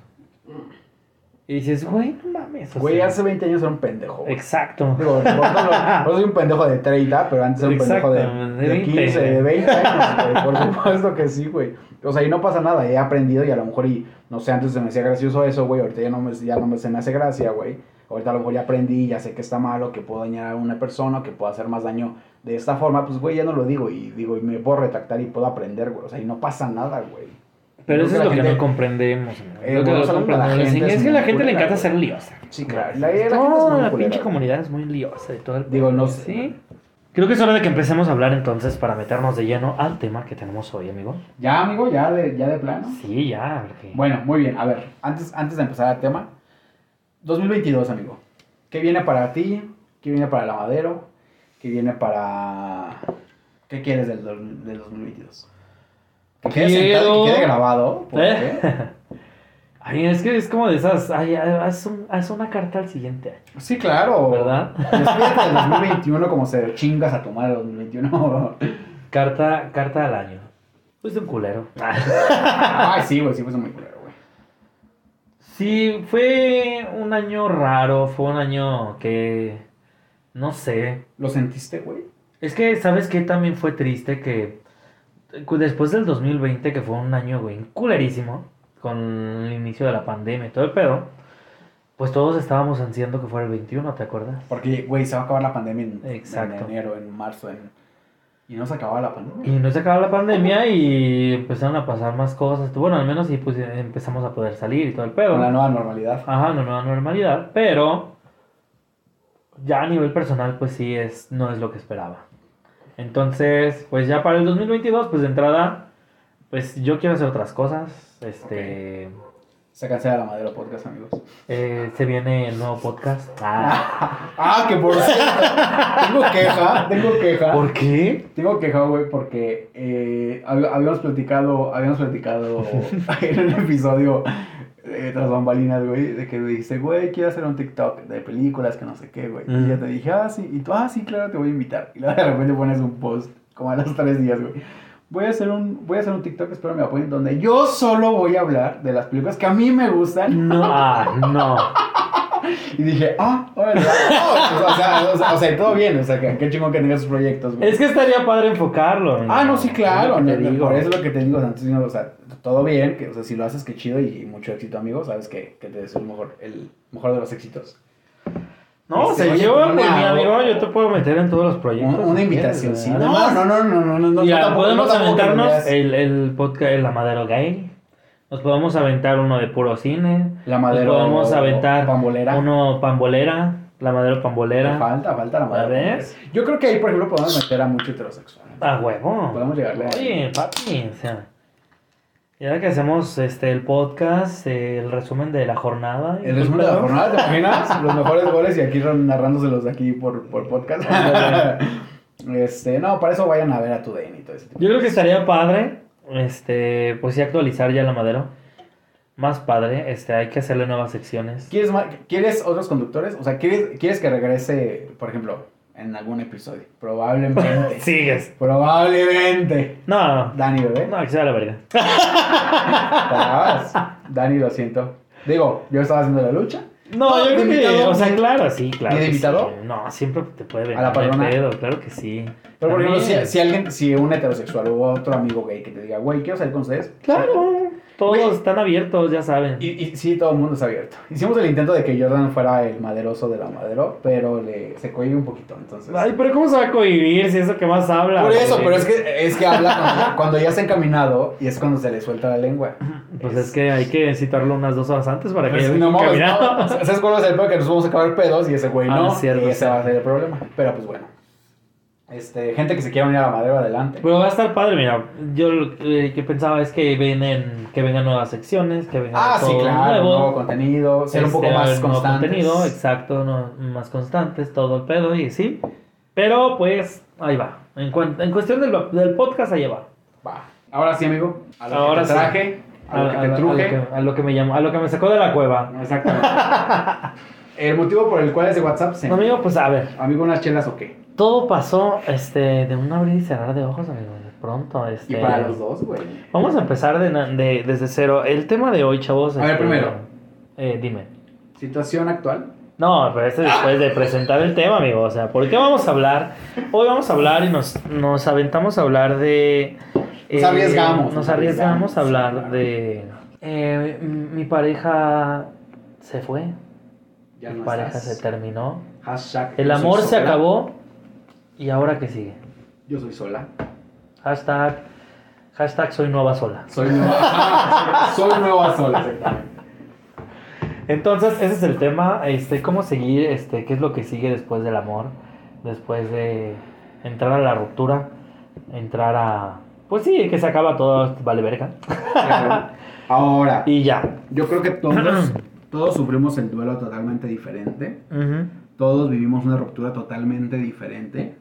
Y dices, güey, no mames. Güey, sea, hace 20 años era un pendejo, güey. Exacto. Digo, no, soy un pendejo de 30, pero antes era un pendejo de, de de 20, 15, güey. de 20 años, güey. Por supuesto que sí, güey. O sea, y no pasa nada, he aprendido y a lo mejor, y no sé, antes se me hacía gracioso eso, güey. Ahorita ya no me, ya no me, se me hace gracia, güey. Ahorita a lo mejor ya aprendí, ya sé que está malo, que puedo dañar a una persona, que puedo hacer más daño de esta forma. Pues, güey, ya no lo digo y digo, y me puedo retractar y puedo aprender, güey. O sea, y no pasa nada, güey. Pero eso es lo que no comprendemos. ¿no? Eh, Lo que no la comprendemos. gente es es que la gente le encanta ser liosa. Sí, claro. La, la Toda la pinche comunidad es muy liosa y todo el Digo, no Sí. sé. Creo que es hora de que empecemos a hablar entonces para meternos de lleno al tema que tenemos hoy, amigo. Ya, amigo, ya de, ya de plano. Sí, ya. Bueno, muy bien. A ver, antes, antes de empezar el tema, 2022, amigo. ¿Qué viene para ti? ¿Qué viene para el Amadero? ¿Qué viene para... ¿Qué quieres del, del 2022? Que quede, sentado, que quede grabado. ¿por ¿Eh? qué? Ay, es que es como de esas. Ay, haz, un- haz una carta al siguiente año. Sí, claro. ¿Verdad? Despídete del 2021 como se chingas a tu madre el 2021. Carta, carta al año. Pues de un culero. Ay, sí, güey, sí fue muy culero, güey. Sí, fue un año raro. Fue un año que. No sé. ¿Lo sentiste, güey? Es que, ¿sabes qué? También fue triste que después del 2020, que fue un año, güey, culerísimo, con el inicio de la pandemia y todo el pedo, pues todos estábamos ansiando que fuera el 21, ¿te acuerdas? Porque, güey, se va a acabar la pandemia en, Exacto. en enero, en marzo, en... y no se acababa la pandemia. Y no se acaba la pandemia y empezaron a pasar más cosas. Bueno, al menos y pues empezamos a poder salir y todo el pedo. La nueva normalidad. Ajá, una nueva normalidad, pero ya a nivel personal, pues sí, es, no es lo que esperaba. Entonces, pues ya para el 2022, pues de entrada, pues yo quiero hacer otras cosas. Este, Se cancela la Madero Podcast, amigos. Eh, se viene el nuevo podcast. Ah. Ah, que por cierto, tengo queja, tengo queja. ¿Por qué? Tengo queja, güey, porque eh, hab- habíamos platicado, habíamos platicado en un episodio eh, tras bambalinas, güey, de que me dijiste, güey, quiero hacer un TikTok de películas que no sé qué, güey. Y ya te dije, ah, sí, y tú, ah, sí, claro, te voy a invitar. Y luego de repente pones un post, como a los tres días, güey. Voy a hacer un, voy a hacer un TikTok, espero me apoyen, donde yo solo voy a hablar de las películas que a mí me gustan. No, ah, no. Y dije, ah, órale, o, sea, o, sea, o sea, todo bien, o sea, que, qué chingón que tengas sus proyectos, güey. Es que estaría padre enfocarlo. Ah, no, sí, claro. No, digo. Por eso es lo que te digo. O sea, entonces, no, o sea, todo bien. Que, o sea, si lo haces, que chido y, mucho éxito, amigo. Sabes que, que te deseo el mejor, el mejor de los éxitos. No, Este, oye, pues, por mi amigo, yo te puedo meter en todos los proyectos. Un- una invitación, quieres, sí. No, no, no, no, no, no, no. Tampoco- podemos no aventarnos el, el podcast El Amadero Gay. Nos podemos aventar uno de puro cine. La madera. Nos podemos aventar Pambolera. uno pambolera. La Madero Me pambolera. Falta, falta la madera. ves? Yo creo que ahí, por ejemplo, podemos meter a mucho heterosexual. A huevo. Podemos llegarle a- Oye, papi, o sea. Y ahora que hacemos este el podcast, eh, el resumen de la jornada. El resumen de la jornada, ¿te imaginas? Los mejores goles y aquí narrándoselos aquí por, por podcast. este, no, para eso vayan a ver a tu DN y todo ese tipo. Yo creo que estaría padre, este, pues sí actualizar ya la madera. Más padre, este, hay que hacerle nuevas secciones. ¿Quieres, ¿Quieres otros conductores? O sea, ¿quieres, ¿quieres que regrese, por ejemplo, en algún episodio? Probablemente. Sigues. Probablemente. No, Dani, bebé. no, que sea la verga. Parabas. Dani, lo siento. Digo, yo estaba haciendo la lucha. No, yo creo que, o sea, claro, sí, claro. ¿Y de invitado? sí. No, siempre te puede venir. ¿A la padrona? pedo, claro que sí. Pero por ejemplo, si alguien, si un heterosexual o otro amigo gay que te diga, güey, quiero salir con ustedes. Claro, todos están abiertos, ya saben. Y, y sí, todo el mundo está abierto. Hicimos el intento de que Jordan fuera el maderoso de la madero, pero le, se cohibe un poquito, entonces. Ay, pero ¿cómo se va a cohibir si es lo que más habla? Por eso, pero es que, es que habla cuando, cuando ya está encaminado y es cuando se le suelta la lengua. Pues es que hay que citarlo unas dos horas antes para que no no. ¿Sabes cuál ser el peor? Que nos vamos a acabar pedos y ese güey Ah, no. cierto, y ese va a ser el problema. Pero pues bueno. Este, gente que se quiera unir a la madera, adelante. Pero va a estar padre, mira. Yo lo eh, que pensaba es que vienen, que vengan nuevas secciones, que venga Ah, sí, todo claro. nuevo. Nuevo contenido. Ser un este, poco más nuevo constantes. contenido, exacto, no, más constantes, todo el pedo y sí. Pero pues ahí va. En, en cuestión del, del podcast, ahí va. Va. Ahora sí, amigo. A lo Ahora que te sí. traje. A, lo que te a truje. lo que, a lo que me llamó, a lo que me sacó de la cueva. Exactamente. el motivo por el cual ese WhatsApp se. Amigo, pues a ver. Amigo, unas chelas o qué. Todo pasó este, de un abrir y cerrar de ojos, amigo. De pronto. Este, Y para los dos, güey. Vamos a empezar de, de- desde cero. El tema de hoy, chavos. A ver, este, primero. eh, dime. Situación actual. No, pero este es después de presentar el tema, amigo. O sea, ¿por qué vamos a hablar? Hoy vamos a hablar y nos, nos aventamos a hablar de. Nos arriesgamos, Nos nos arriesgamos a hablar claro. de. eh, mi pareja se fue. Ya mi no pareja estás. se terminó. Hashtag. El amor se acabó. ¿Y ahora qué sigue? Yo soy sola. Hashtag. Hashtag soy nueva sola. Soy nueva. Soy nueva sola, exactamente. Entonces, ese es el tema, este, cómo seguir, este, qué es lo que sigue después del amor, después de entrar a la ruptura, entrar a, pues sí, que se acaba todo, vale verga. Ahora, y ya. yo creo que todos, todos sufrimos el duelo totalmente diferente. Todos vivimos una ruptura totalmente diferente.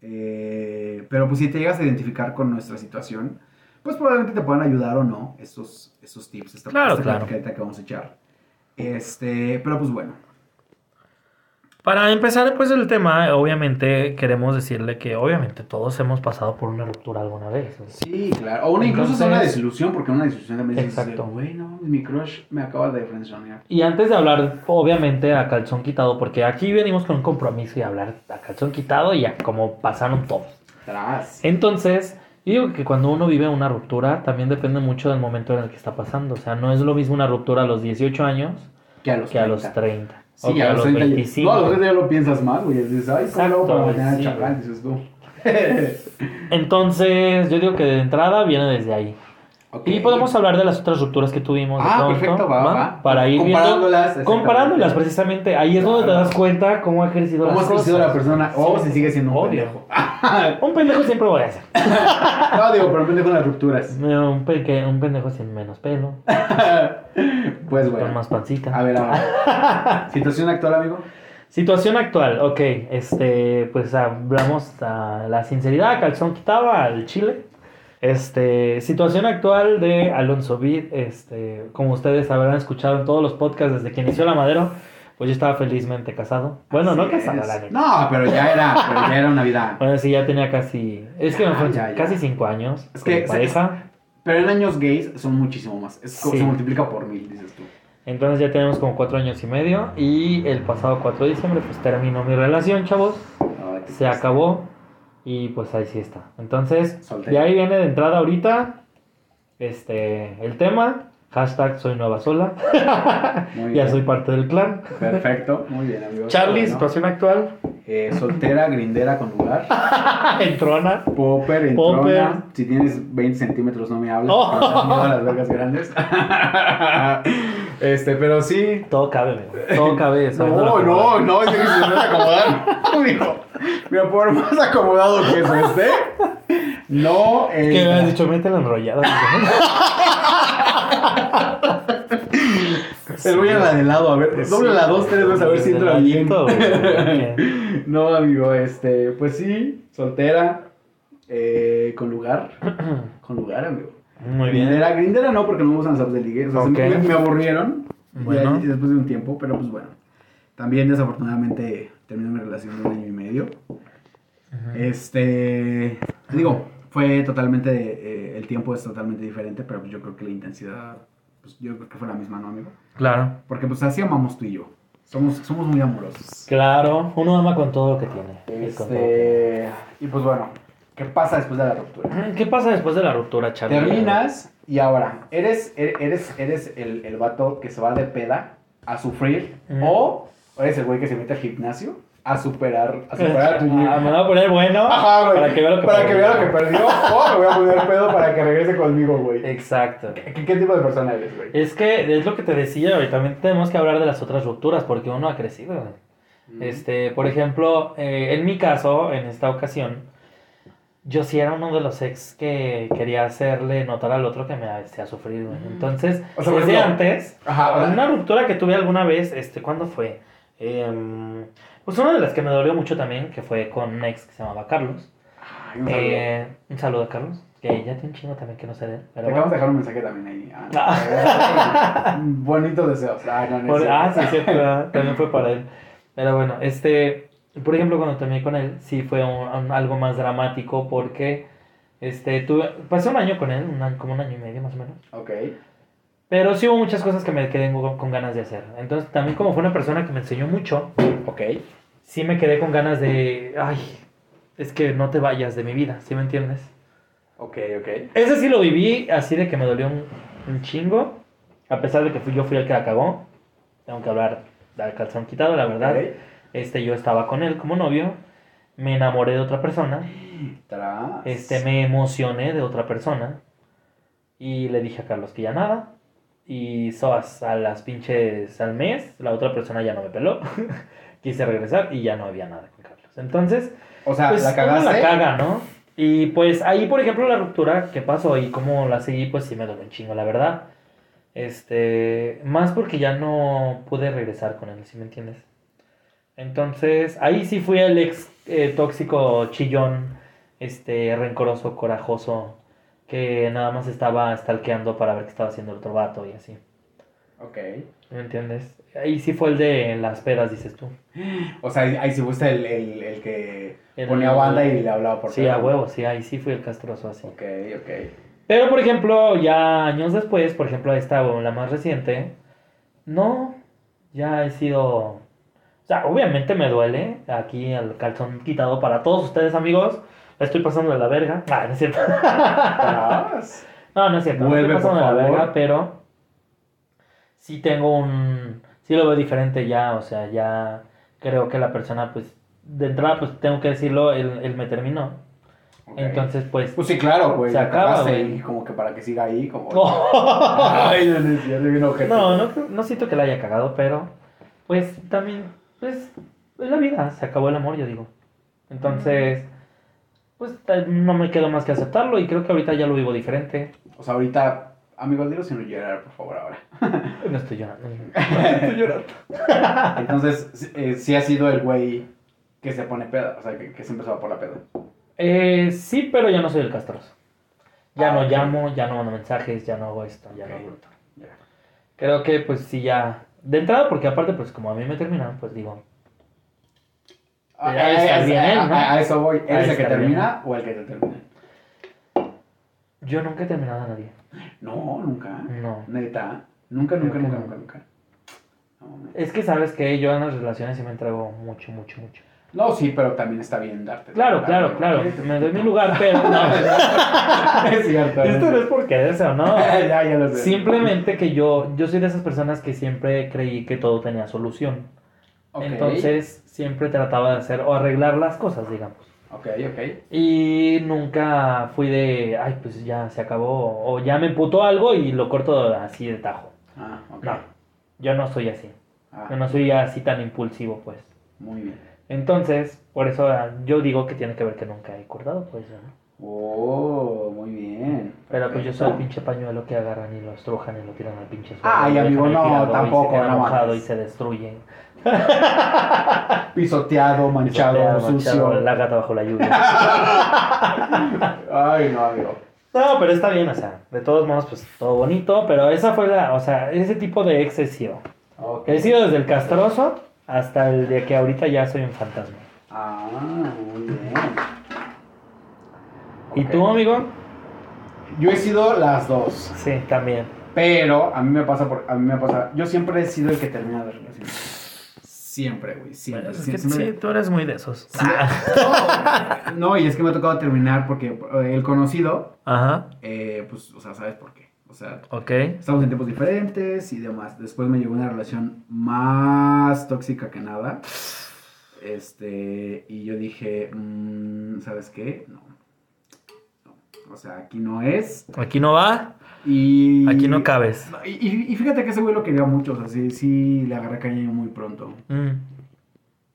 Eh, pero pues si te llegas a identificar con nuestra situación, pues probablemente te puedan ayudar o no estos, estos tips, esta, Claro, esta claro. platicadita que vamos a echar. Este, pero pues bueno. Para empezar, pues el tema, obviamente queremos decirle que obviamente todos hemos pasado por una ruptura alguna vez. Sí, claro. O una, incluso es una desilusión, porque una desilusión también Exacto. güey, no, mi crush me acaba de frenzonear. Y antes de hablar, obviamente, a calzón quitado, porque aquí venimos con un compromiso y hablar a calzón quitado y ya como pasaron todos. Tras. Entonces, yo digo que cuando uno vive una ruptura, también depende mucho del momento en el que está pasando. O sea, no es lo mismo una ruptura a los 18 años Que a los que a los 30. 30. Sí, o que a los 30 ya- 25. No, a los 30 ya lo piensas más, güey. Dices, ay, ¿cómo luego para mañana sí, chacal? Dices tú. Entonces, yo digo que de entrada viene desde ahí. Y podemos hablar de las otras rupturas que tuvimos. de Ah, pronto, perfecto, va, va. Para ir viendo. Comparándolas, exactamente. Comparándolas, precisamente. Ahí es donde te das cuenta cómo ha crecido ¿Cómo las has crecido la persona? O si sigue siendo un Obvio. pendejo. Un pendejo siempre voy a ser. no, digo, pero un pendejo en las rupturas. No, Un, pe- un pendejo sin menos pelo, pues con bueno. más pancita. A ver, ahora. Situación actual, amigo. Situación actual, ok, este, pues hablamos a la sinceridad, calzón quitaba al chile. Este, situación actual de Alonso Vid, este, como ustedes habrán escuchado en todos los podcasts desde que inició la Madero, pues yo estaba felizmente casado. Bueno, no Así casado, es. la neta. No, pero ya era, pero ya era una vida. Bueno, sí, ya tenía casi, es que Ah, ya, ya. casi cinco años Es que pareja. Pero en años gays son muchísimo más. Es Sí. se multiplica por mil, dices tú. Entonces ya tenemos como cuatro años y medio y el pasado 4 de diciembre pues terminó mi relación, chavos. Ay, se acabó y pues ahí sí está. Entonces, Soltero. de ahí viene de entrada ahorita este el tema, hashtag soy nueva sola, Muy ya bien. soy parte del clan. Perfecto, muy bien, amigos. Charlie, Bueno, situación actual, eh, soltera, grindera con lugar. entrona. Popper, Popper. entrona. Si tienes 20 centímetros, no me hables. Oh. las vergas grandes. este, pero sí. Todo cabe, amigo. Todo cabe. No, no, jugada. no, es que se me acomodar. Mijo, Mira, por más acomodado que eso esté, no. Es eh, que me has dicho, mete la enrollada. El voy a la de lado, a ver. Doble la dos, tres veces a ver si entra bien. No, amigo, este, pues sí, soltera, eh, con lugar. Con lugar, amigo. Muy bien. Grindera, grindera no, porque no me gustan las apps de ligue. O sea, se me- aburrieron. Bueno. Después de un tiempo, pero pues bueno. También desafortunadamente terminé mi relación de un año y medio. Este, digo, fue totalmente, eh, el tiempo es totalmente diferente, pero pues yo creo que la intensidad, pues yo creo que fue la misma, ¿no, amigo? Claro. Porque pues así amamos tú y yo. Somos, somos muy amorosos. Claro, uno ama con todo lo que tiene. lo que- Este, y pues bueno, ¿qué pasa después de la ruptura? ¿Qué pasa después de la ruptura, Charlie? Terminas y ahora, ¿eres, eres, eres el, el vato que se va de peda a sufrir Mm. o eres el güey que se mete al gimnasio a superar, a superar a tu Ah, me voy a poner bueno Ajá, güey. para que vea lo que Para que vea lo que perdió o me voy a poner pedo para que regrese conmigo, güey. Exacto. ¿Qué, qué tipo de persona eres, güey? Es que es lo que te decía, y también tenemos que hablar de las otras rupturas, porque uno ha crecido. güey. Este, por ejemplo, eh, en mi caso, en esta ocasión, yo sí era uno de los ex que quería hacerle notar al otro que me hacía sufrir, güey. Entonces, O sea, desde ejemplo, antes, Ajá, una ruptura que tuve alguna vez, este, ¿cuándo fue? Em, pues una de las que me dolió mucho también, que fue con un ex que se llamaba Carlos. Ay, un saludo. Eh, un saludo a Carlos, que ya tiene un chingo también que no sé de él. Te Pero acabamos bueno. de dejar un mensaje también ahí. Ah, Bonitos deseos. Ay, no, no Por- ah, sí, cierto, ah, también fue para él. Pero bueno, este, por ejemplo, cuando terminé con él, sí fue un- un- algo más dramático porque, este, tuve, pasé un año con él, un como un año y medio más o menos. Ok. Pero sí hubo muchas cosas que me quedé con, con ganas de hacer. Entonces, también como fue una persona que me enseñó mucho, Ok. Sí me quedé con ganas de, ay, es que no te vayas de mi vida, ¿sí me entiendes? Ok, ok. Ese sí lo viví así de que me dolió un, un chingo, a pesar de que fui, yo fui el que la cagó. Tengo que hablar del calzón quitado, la verdad. Ok. Este, yo estaba con él como novio, me enamoré de otra persona, Tras. este, me emocioné de otra persona y le dije a Carlos que ya nada. Y soas a las pinches al mes, la otra persona ya no me peló. Quise regresar y ya no había nada con Carlos. Entonces, O sea, pues la cagaste. la caga, ¿no? Y pues ahí, por ejemplo, la ruptura que pasó y cómo la seguí, pues sí me dolió un chingo, la verdad. Este, más porque ya no pude regresar con él, ¿sí me entiendes? Entonces, ahí sí fui el ex eh, tóxico chillón, este, rencoroso, corajoso, que nada más estaba stalkeando para ver qué estaba haciendo el otro vato y así. Ok. ¿Me entiendes? Ahí sí fue el de las pedas, dices tú. O sea, ahí, ahí sí fuiste el, el, el que El- ponía banda y le hablaba por Sí, a huevo, sí, ahí sí fui el castroso así. Ok, ok. Pero, por ejemplo, ya años después, por ejemplo, esta la más reciente, no, ya he sido... O sea, obviamente me duele aquí el calzón quitado para todos ustedes, amigos. La estoy pasando de la verga. Ah, no es cierto. No, no es cierto. Vuelve, estoy pasando por de la favor. verga, pero sí tengo un... Sí lo veo diferente ya, o sea, ya creo que la persona, pues, de entrada, pues tengo que decirlo, él, él me terminó. Entonces, pues... Pues sí, claro, güey. Se acaba, güey. Y como que para que siga ahí, como... Oh. Ay, bien ojete. No, no, no siento que la haya cagado, pero pues también, pues, es la vida, se acabó el amor, yo digo. Entonces, pues no me quedo más que aceptarlo y creo que ahorita ya lo vivo diferente. O sea, ahorita, amigos, dilo sin llorar, por favor, ahora. No estoy llorando. No estoy llorando. Entonces, sí- eh, sí ha sido el güey que se pone peda, o sea, que, que siempre se va por la peda. Eh, sí, pero ya no soy el castroso. Ya Ah, no llamo, ya no mando mensajes, ya no hago esto, ya no hago. Creo que pues sí ya... De entrada, porque aparte pues como a mí me terminan, pues digo, A, Ya debe estar a- bien a- él, ¿no? a- a eso voy. ¿Eres el que bien. termina o el que te termina? Yo nunca he terminado a nadie. No, nunca. No. Neta. Nunca, nunca, nunca, nunca, nunca. Es que sabes que yo en las relaciones sí me entrego mucho, mucho, mucho. No, sí, pero también está bien darte. Claro, claro, claro. Me doy mi lugar, pero no. es cierto. Esto no es porque deseo, ¿no? ya, ya lo sé. Simplemente que yo, yo soy de esas personas que siempre creí que todo tenía solución. Ok. Entonces siempre trataba de hacer o arreglar las cosas, digamos. Ok, ok. Y nunca fui de, ay, pues ya se acabó, o ya me emputó algo y lo corto así de tajo. Ah, ok. No, yo no soy así. Ah, Yo no soy así tan impulsivo, pues. Muy bien. Entonces, por eso ah, yo digo que tiene que ver que nunca he acordado, pues. ¿no? Oh, muy bien. Pero pues yo soy el pinche pañuelo que agarran y lo estrujan y lo tiran al pinche suelo. Ay, amigo, no, tirado y tampoco, se no y se destruye. Pisoteado, manchado, Pisoteado, sucio. manchado, La gata bajo la lluvia. Ay, no, amigo. No, pero está bien, o sea, de todos modos, pues todo bonito, pero esa fue la, o sea, ese tipo de ex he sido. Ok. He sido desde el castroso hasta el de que ahorita ya soy un fantasma. Ah, muy bien. ¿Y tú, amigo? Yo he sido las dos. Sí, también. Pero a mí me pasa por, a mí me pasa, yo siempre he sido el que termina las relaciones. Siempre, güey, siempre. Bueno, es que siempre- sí, tú eres muy de esos. Sí. No, y es que me ha tocado terminar porque eh, el conocido, Ajá, eh, pues, o sea, ¿sabes por qué? O sea, ok. estamos en tiempos diferentes y demás. Después me llegó una relación más tóxica que nada. Este, y yo dije, mm, ¿sabes qué? No. No. O sea, aquí no es. Aquí no va, Y. aquí no cabes. Y, fíjate que ese güey lo quería mucho, o sea, sí, sí le agarré cariño muy pronto. Mm.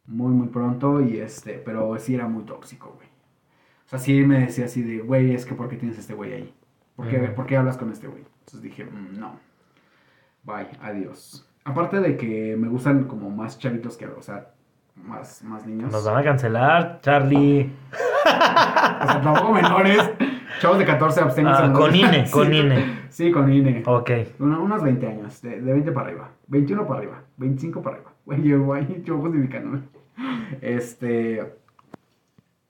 Muy, muy pronto y este, pero sí era muy tóxico, güey. O sea, sí me decía así de, güey, es que ¿por qué tienes este güey ahí? ¿Por qué, Ujú. ¿por qué hablas con este güey? Entonces dije, "Mm, no. Bye, adiós. Aparte de que me gustan como más chavitos que, o sea, más, más niños. Nos van a cancelar, Charlie. O sea, tampoco menores. Chavos de 14 absténganse. Ah, con INE, Sí, con INE. Sí, con INE. Ok. Uno- unos 20 años, de, de 20 para arriba, 21 para arriba, 25 para arriba. Güey, yo, güey, yo justificándome. Este.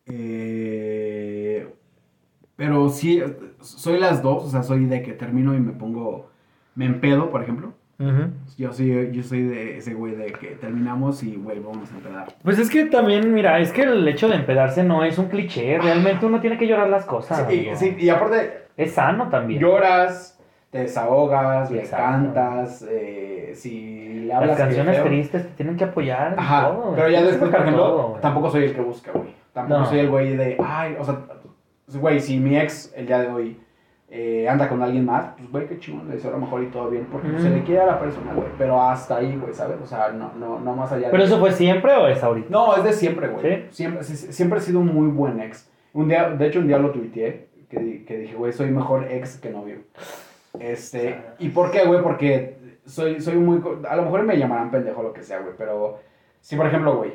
eh, pero sí, soy las dos, o sea, soy de que termino y me pongo. Me empedo, por ejemplo. Yo soy, yo soy de ese güey de que terminamos y, güey, vamos a empedar. Pues es que también, mira, es que el hecho de empedarse no es un cliché. Realmente uno tiene que llorar las cosas. Sí, y, sí, y aparte, Es sano también. lloras, te desahogas, le cantas, eh, si le hablas Las canciones feo- tristes te tienen que apoyar. Ajá, todo. pero ya después, por ejemplo, todo, tampoco soy el que busca, güey. Tampoco No. soy el güey de, ay, o sea, güey, si mi ex el día de hoy eh, anda con alguien más, pues, güey, qué chingón, le deseo a lo mejor y todo bien, porque pues, Mm. se le quiere a la persona, güey, pero hasta ahí, güey, ¿sabes? O sea, no, no, no más allá ¿Pero de... eso fue siempre o es ahorita? No, es de siempre, güey. ¿Sí? Siempre, siempre he sido un muy buen ex. Un día, de hecho, un día lo tuiteé, que, que dije, güey, soy mejor ex que novio. Este, ¿y por qué, güey? Porque soy, soy muy... A lo mejor me llamarán pendejo lo que sea, güey, pero si, por ejemplo, güey,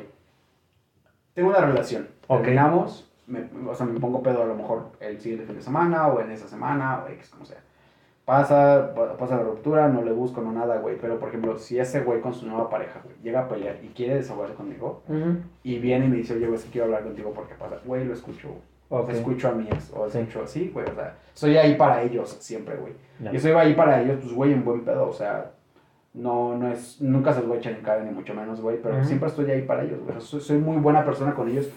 tengo una relación, Ok. terminamos, me, o sea, me pongo pedo a lo mejor el siguiente fin de semana o en esa semana o X, como sea. Pasa, pa- pasa la ruptura, no le busco, no nada, güey. Pero, por ejemplo, si ese güey con su nueva pareja, güey, llega a pelear y quiere desahogarse conmigo, Ujú. y viene y me dice, oye, güey, que quiero hablar contigo porque pasa, güey, lo escucho, o Ok. sea, escucho a mi ex, o Sí. escucho así, güey, o sea, soy ahí para ellos siempre, güey. Ya. Yo soy ahí para ellos, pues, güey, en buen pedo, o sea, no, no es, nunca se los voy a echar en cara, ni mucho menos, güey, pero Ujú. siempre estoy ahí para ellos, güey, soy, soy muy buena persona con ellos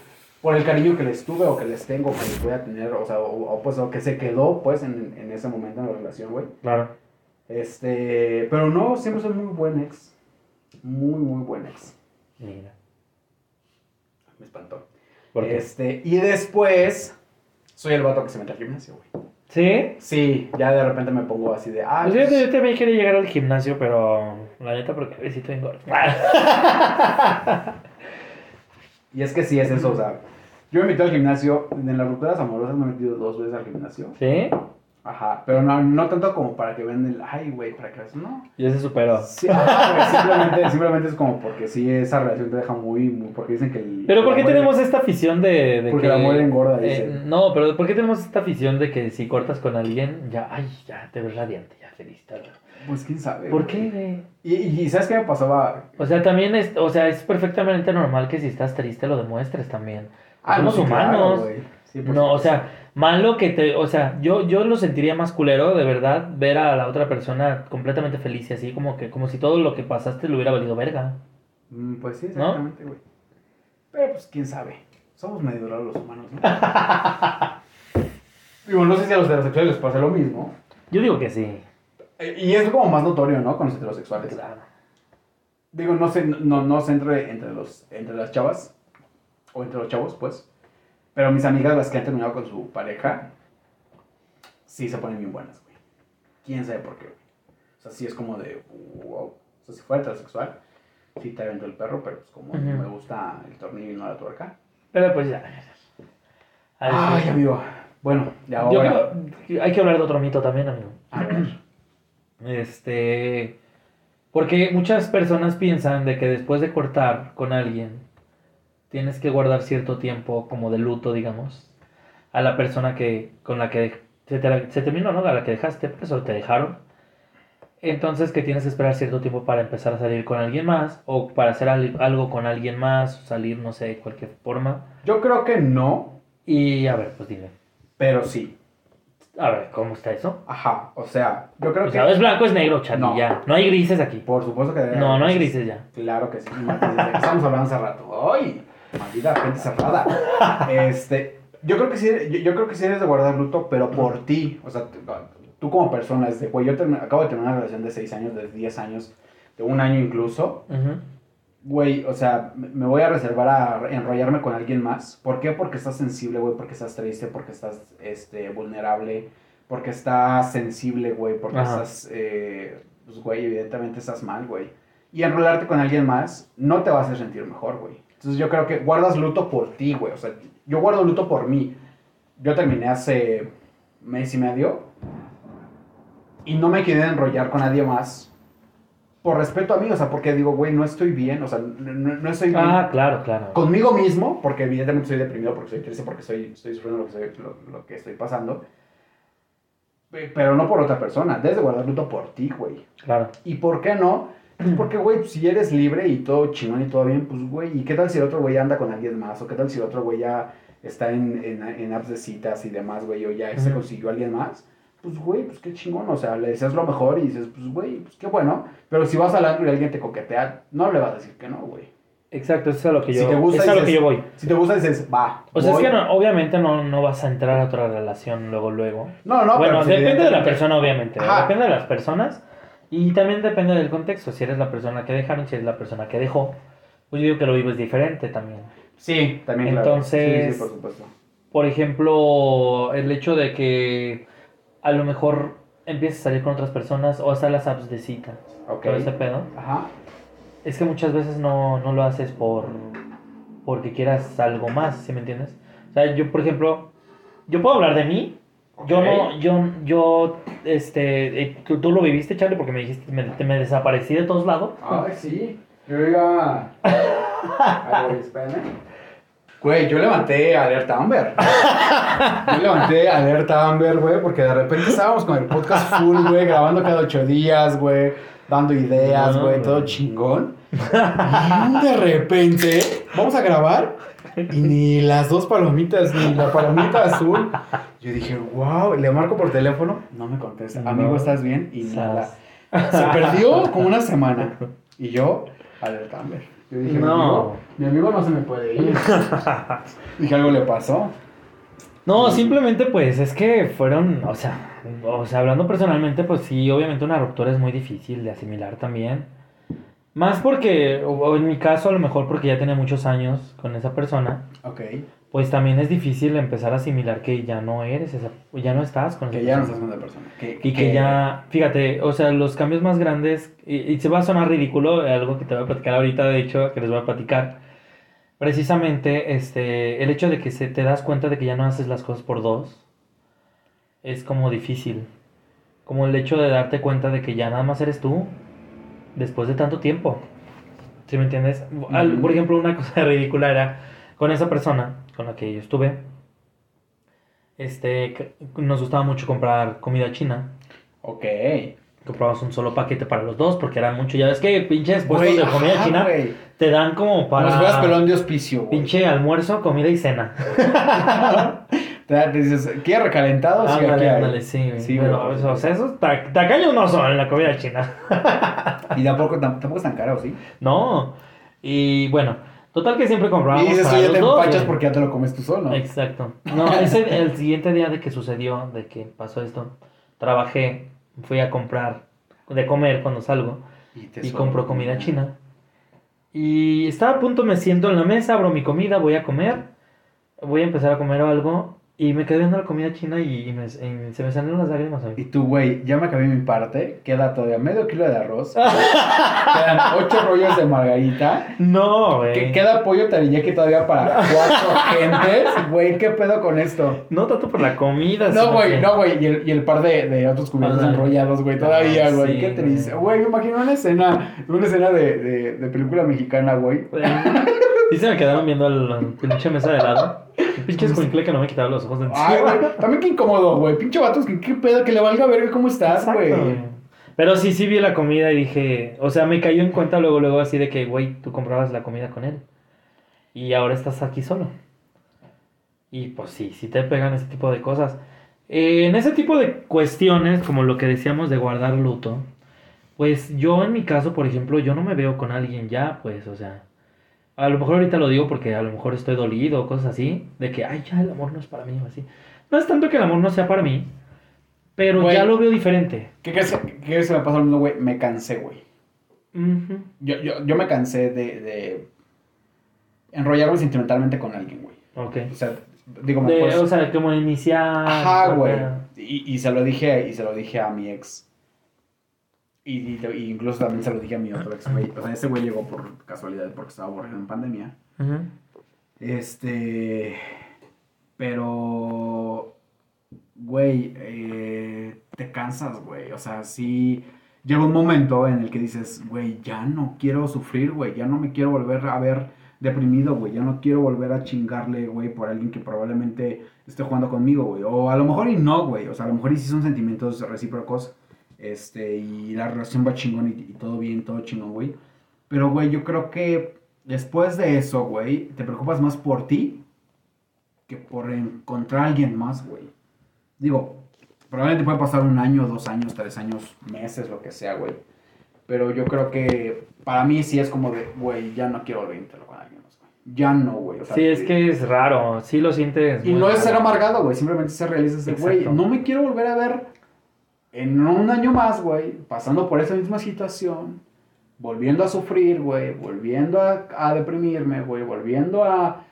por el cariño que les tuve o que les tengo, que les voy a tener, o sea, o, o, pues, o que se quedó, pues, en, en ese momento en la relación, güey. Claro. Este, pero no, siempre soy muy buen ex, muy, muy buen ex. Mira. Me espantó. ¿Por qué? Este, y después soy el vato que se mete al gimnasio, güey. ¿Sí? Sí, ya de repente me pongo así de, ah, Pues pues, fíjate, yo también quería llegar al gimnasio, pero la neta porque a veces estoy gordo. y es que sí es eso, o sea, yo me metí al gimnasio, en las rupturas amorosas me he metido dos veces al gimnasio. ¿Sí? Ajá, pero no, no tanto como para que vean el, ay, güey, para que no. Ya se superó. Sí, ajá, güey, simplemente, simplemente es como porque sí, esa relación te deja muy, muy porque dicen que el... Pero ¿por qué tenemos esta afición de, de Porque que... el amor engorda, eh, dicen. no, pero ¿por qué tenemos esta afición de que si cortas con alguien, ya, ay, ya, te ves radiante, ya, feliz, tal. Pues quién sabe. ¿Por qué, güey? Y, y, ¿sabes qué me pasaba? O sea, también es, o sea, es perfectamente normal que si estás triste lo demuestres también. Ah, Somos no, claro, humanos. Sí, No, o sea, malo que te, o sea, yo, yo lo sentiría más culero, de verdad, ver a la otra persona completamente feliz y así, como que, como si todo lo que pasaste le hubiera valido verga. Mm, Pues sí, exactamente, güey. Pero pues quién sabe. Somos medio raros los humanos, ¿no? Digo, no sé si a los heterosexuales les pasa lo mismo. Yo digo que sí. Y es como más notorio, ¿no? Con los heterosexuales. Claro. Digo, no sé, no, no sé entre, entre, los, entre las chavas, o entre los chavos, pues. Pero mis amigas, las que han terminado con su pareja, sí se ponen bien buenas, güey. ¿Quién sabe por qué, güey? O sea, sí es como de, wow. O sea, si fuera heterosexual, sí te aventó el perro, pero pues como Ujú. me gusta el tornillo y no la tuerca. Pero pues ya. Ay, amigo. Bueno, Yo ahora. creo que hay que hablar de otro mito también, amigo. A ver. Este. Porque muchas personas piensan de que después de cortar con alguien, tienes que guardar cierto tiempo como de luto, digamos, a la persona que con la que se, te- se terminó, ¿no? A la que dejaste, pues, o te dejaron. Entonces que tienes que esperar cierto tiempo para empezar a salir con alguien más, o para hacer al- algo con alguien más, salir, no sé, de cualquier forma. Yo creo que no, Y a ver, pues dime. pero sí. A ver, ¿cómo está eso? Ajá, o sea, yo creo O que. sea, es blanco, es negro, Charlie, No. ya. No hay grises aquí. Por supuesto que debe No, haber no hay grises. ya. Claro que sí. Desde estamos hablando hace rato. ¡Ay! Maldita gente cerrada. Este, yo creo que sí, yo, yo creo que sí eres de guardar luto, pero por ti. O sea, tú, como persona, es de, güey, yo acabo de tener una relación de 6 años, de 10 años, de un año incluso. Ujú. Güey, o sea, me voy a reservar a enrollarme con alguien más. ¿Por qué? Porque estás sensible, güey, porque estás triste, porque estás este, vulnerable, porque estás sensible, güey, porque Ajá. estás, eh, pues, güey, evidentemente estás mal, güey. Y enrolarte con alguien más no te va a hacer sentir mejor, güey. Entonces yo creo que guardas luto por ti, güey. O sea, yo guardo luto por mí. Yo terminé hace mes y medio y no me quedé enrollar con nadie más por respeto a mí, o sea, porque digo, güey, no estoy bien, o sea, no, no- estoy bien Ah, claro, claro. conmigo mismo, porque evidentemente estoy deprimido, porque soy triste, porque estoy, estoy sufriendo lo que, estoy, lo, lo que estoy pasando, Pe- pero no por otra persona, debes de guardar luto por ti, güey. Claro. ¿Y por qué no? Pues porque, güey, si eres libre y todo chingón y todo bien, pues, güey, ¿y qué tal si el otro güey anda con alguien más? ¿O qué tal si el otro güey ya está en, en, en apps de citas y demás, güey, o ya se Ujú. consiguió a alguien más? Pues, güey, pues qué chingón, o sea, le deseas lo mejor y dices, pues, güey, pues qué bueno. Pero si vas al antro y alguien te coquetea, no le vas a decir que no, güey. Exacto, eso es a lo que yo, Si te gusta, es a lo que yo voy. Si te gusta, dices, va. O sea, voy. es que no- obviamente no, no vas a entrar a otra relación luego, luego. No, no, bueno, pero depende de la persona, obviamente. Ajá. Depende de las personas. Y también depende del contexto. Si eres la persona que dejaron, si eres la persona que dejó. Pues yo digo que lo vives diferente también. Sí, también, claro. Entonces- Sí, sí, por supuesto. Por ejemplo, el hecho de que a lo mejor empieces a salir con otras personas o hasta las apps de cita. Ok. Todo ese pedo. Ajá. Es que muchas veces no, no lo haces por porque quieras algo más, ¿sí me entiendes? O sea, yo, por ejemplo, yo puedo hablar de mí. Yo Ok. no, yo, yo, este, eh, tú, tú lo viviste, Charlie, porque me dijiste, me, te- me desaparecí de todos lados. Ay, sí. Yo iba. Ay, güey, espérame. Güey, yo levanté alerta Amber. Yo levanté alerta Amber, güey, porque de repente estábamos con el podcast full, güey, grabando cada ocho días, güey, dando ideas, güey, todo chingón. Y de repente, vamos a grabar y ni las dos palomitas, ni la palomita azul. Yo dije, wow, le marco por teléfono, no me contesta. No. Amigo, ¿estás bien? Y nada. Se perdió como una semana. Y yo, alerta Amber. Yo dije, mi, No. amigo, mi amigo no se me puede ir. dije, algo le pasó. No, simplemente pues es que fueron, o sea, o sea, hablando personalmente, pues sí, obviamente una ruptura es muy difícil de asimilar también. Más porque, o en mi caso, a lo mejor porque ya tenía muchos años con esa persona, Ok. pues también es difícil empezar a asimilar que ya no eres esa, ya no estás con esa Que ya no persona. estás con esa persona. Que, Y que ya, fíjate, o sea, los cambios más grandes, y, y se va a sonar ridículo, algo que te voy a platicar ahorita, de hecho, que les voy a platicar. Precisamente, este, el hecho de que se te das cuenta de que ya no haces las cosas por dos, es como difícil. Como el hecho de darte cuenta de que ya nada más eres tú, después de tanto tiempo. ¿Sí me entiendes? Al- Ujú. por ejemplo, una cosa ridícula era con esa persona con la que yo estuve. Este, nos gustaba mucho comprar comida china. Ok. Comprabas un solo paquete para los dos porque eran mucho. Ya ves que pinches puestos de comida ajá, china te dan como para pelón de hospicio, güey. pinche almuerzo, comida y cena. Te, dices, ¿quieres recalentado? Sí, Ándale, sí. Pero, güey. o sea, esos ta- tacaños no son en la comida china. Y tampoco, tam- tampoco es tan caro, ¿sí? no. Y bueno, total que siempre comprábamos Y dices, para ya los te dos, empachas porque ya te lo comes tú solo. Exacto. No, ese, el siguiente día de que sucedió, de que pasó esto, trabajé, fui a comprar de comer cuando salgo Y, y compro comida china. Y estaba a punto, me siento en la mesa, abro mi comida, voy a comer, voy a empezar a comer algo y me quedé viendo la comida china y, y me- y se me salieron las lágrimas. Y tú, güey, ya me acabé mi parte. Queda todavía medio kilo de arroz. quedan ocho rollos de margarita. No, Que güey. queda pollo teriyaki todavía para cuatro gentes. Güey, ¿qué pedo con esto? No tanto por la comida. No, güey, que- no, güey. Y el, y el par de, de otros cubiertos enrollados, güey, todavía, Ah, güey. sí, Qué triste. güey. Güey, me imagino una escena, una escena de, de, de película mexicana, güey. Sí se me quedaron viendo el pinche mesa de lado. Pinche escuincle que no me quitaba los ojos de encima. Ay, güey. También qué incómodo, güey. Pinche vatos, ¿qué, qué pedo? Que le valga verga cómo estás, güey. Pero sí, sí vi la comida y dije, o sea, me cayó en cuenta luego, luego así de que, güey, tú comprabas la comida con él. Y ahora estás aquí solo. Y pues sí, sí te pegan ese tipo de cosas. Eh, en ese tipo de cuestiones, como lo que decíamos de guardar luto, pues yo en mi caso, por ejemplo, yo no me veo con alguien ya, pues, o sea, a lo mejor ahorita lo digo porque a lo mejor estoy dolido o cosas así, de que, ay, ya el amor no es para mí o así. No es tanto que el amor no sea para mí, pero Güey. ya lo veo diferente. ¿Qué crees, qué crees que me pasó lo mismo, güey? Me cansé, güey. Yo, yo, yo me cansé de, de enrollarme sentimentalmente con alguien, güey. Ok. O sea, digo, De- pues, o sea, como iniciar. ajá, güey. Y, y se lo dije, y se lo dije a mi ex. Y, y- y incluso también se lo dije a mi otro ex, güey. O sea, ese güey llegó por casualidad porque estaba aburrido en pandemia. Este. Pero. Güey, eh, te cansas, güey. O sea, sí. Llega un momento en el que dices, güey, ya no quiero sufrir, güey. Ya no me quiero volver a ver deprimido, güey. Ya no quiero volver a chingarle, güey, por alguien que probablemente esté jugando conmigo, güey. O a lo mejor y no, güey. O sea, a lo mejor y sí son sentimientos recíprocos. Este, y la relación va chingón y, y todo bien, todo chingón, güey. Pero, güey, yo creo que después de eso, güey, te preocupas más por ti que por encontrar a alguien más, güey. Digo, probablemente puede pasar un año, dos años, tres años, meses, lo que sea, güey. Pero yo creo que para mí sí es como de, güey, ya no quiero volver a intentarlo con alguien más, güey. Ya no, güey. O sea, Sí, es que es raro. Sí lo sientes. y no es raro. ser amargado, güey. Simplemente ser realista. Es de, güey, no me quiero volver a ver en un año más, güey. Pasando por esa misma situación. Volviendo a sufrir, güey. Volviendo a, a deprimirme, güey. Volviendo a,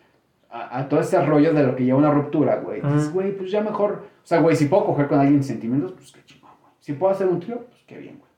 a, a todo ese rollo de lo que lleva una ruptura, güey. Ajá. güey, pues ya mejor. O sea, güey, si puedo coger con alguien sentimientos, pues qué chingón, güey. Si puedo hacer un trío, pues qué bien, güey.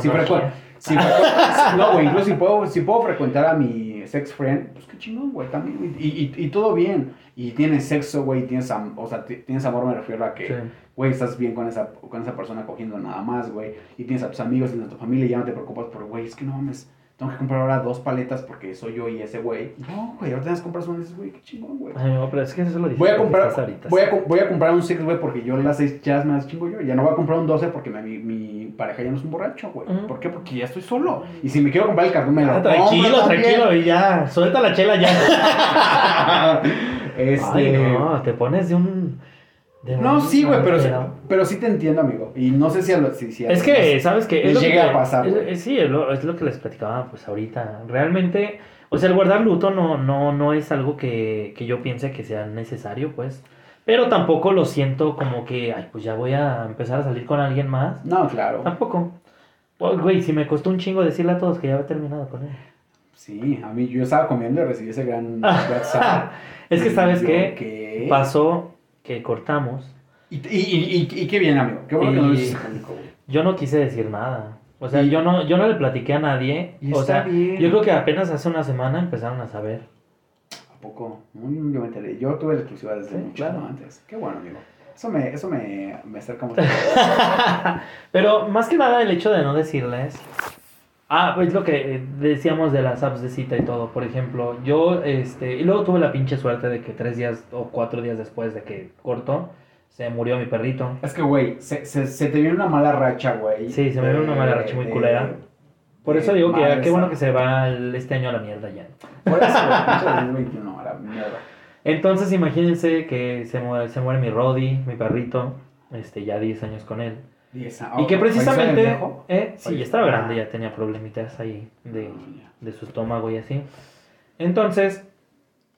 Si frecu- si no, güey, incluso si puedo, si puedo frecuentar a mi sex friend, pues qué chingón, güey, también, güey. Y, y, y todo bien. Y tienes sexo, güey, tienes, am- o sea, ti- tienes amor, me refiero a que, Sí. güey, estás bien con esa, con esa persona cogiendo nada más, güey. Y tienes a tus amigos, tienes a tu familia, y ya no te preocupas por, güey, es que no mames, tengo que comprar ahora dos paletas porque soy yo y ese güey. No, güey, ahora tienes que comprar una dices, güey, qué chingón, güey. Ay, no, pero es que eso lo Voy a comprar, ahorita, voy, a, voy a comprar un six, güey, porque yo las seis chas me las chingo yo. Ya no voy a comprar un 12 porque mi, mi pareja ya no es un borracho, güey. Ujú. ¿Por qué? Porque ya estoy solo. Y si me quiero comprar el cartón, me lo Ah, tranquilo, tranquilo, y ya. Suelta la chela ya. este... Ay, no, te pones de un. No, sí, güey, pero, sí- pero- pero sí te entiendo, amigo. Y no sé si a lo- si, si a Es los que, ¿sabes qué? les que llega te- a pasar, es- sí, es lo, es lo que les platicaba pues ahorita. Realmente, o sea, el guardar luto no, no, no es algo que, que yo piense que sea necesario, pues. Pero tampoco lo siento como que, ay, pues ya voy a empezar a salir con alguien más. No, claro. Tampoco. Pues, güey, si me costó un chingo decirle a todos que ya había terminado con él. Sí, a mí yo estaba comiendo y recibí ese gran WhatsApp. es que, ¿sabes? ¿qué? Pasó que cortamos. Y, y, y, y- qué bien, amigo. Qué bueno que no lo güey. Yo no quise decir nada. O sea, yo no, yo no le platiqué a nadie. Y o está sea, bien. yo creo que apenas hace una semana empezaron a saber. ¿A poco? Yo me enteré. Yo tuve la exclusiva desde Sí, mucho claro. antes. Qué bueno, amigo. Eso me, eso me, me acerca mucho. Pero más que nada el hecho de no decirles. Ah, pues lo que eh, decíamos de las apps de cita y todo. Por ejemplo, yo, este, y luego tuve la pinche suerte de que tres días o cuatro días después de que cortó, se murió mi perrito. es que, güey, se, se, se te viene una mala racha, güey. Sí, se me viene una mala racha muy De- culera. Por de eso digo que madre qué bueno que se va el- este año a la mierda ya. Por eso, güey, pinche 2021, a la mierda. Entonces imagínense que se muere, se muere mi Roddy, mi perrito, este, ya 10 años con él. Y, esa- y que oh, ¿falleció de precisamente, eh, sí, ya estaba grande, ya tenía problemitas ahí de, de su estómago y así. Entonces,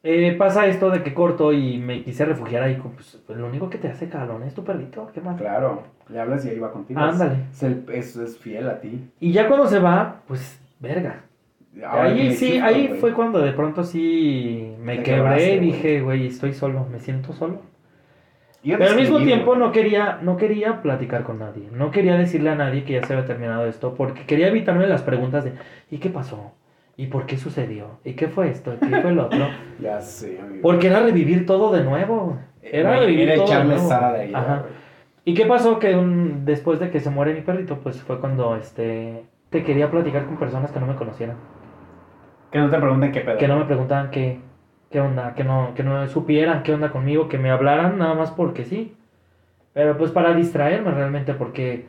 eh, pasa esto de que corto y me quise refugiar ahí. Pues, pues, lo único que te hace calón es tu perrito, ¿qué más? Claro, le hablas y ahí va contigo. Ándale. Es, es, es fiel a ti. Y ya cuando se va, pues, verga. Ahora ahí sí, explico, ahí fue cuando de pronto sí me Te quebré y dije, güey, estoy solo, me siento solo. Pero al mismo tiempo no quería, no quería platicar con nadie. No quería decirle a nadie que ya se había terminado esto. Porque quería evitarme las preguntas de ¿y qué pasó? ¿Y por qué sucedió? ¿Y qué fue esto? ¿Y qué fue lo otro? Ya sé, amigo. Porque era revivir todo de nuevo. Era revivir era todo de nuevo. sal a la herida, Ajá. güey. ¿Y qué pasó? Que un- después de que se muere mi perrito, pues fue cuando este te quería platicar con personas que no me conocieran. Que no te pregunten qué pedo. Que no me preguntaban qué, qué onda, que no, que no supieran qué onda conmigo, que me hablaran nada más porque sí. Pero pues para distraerme realmente, porque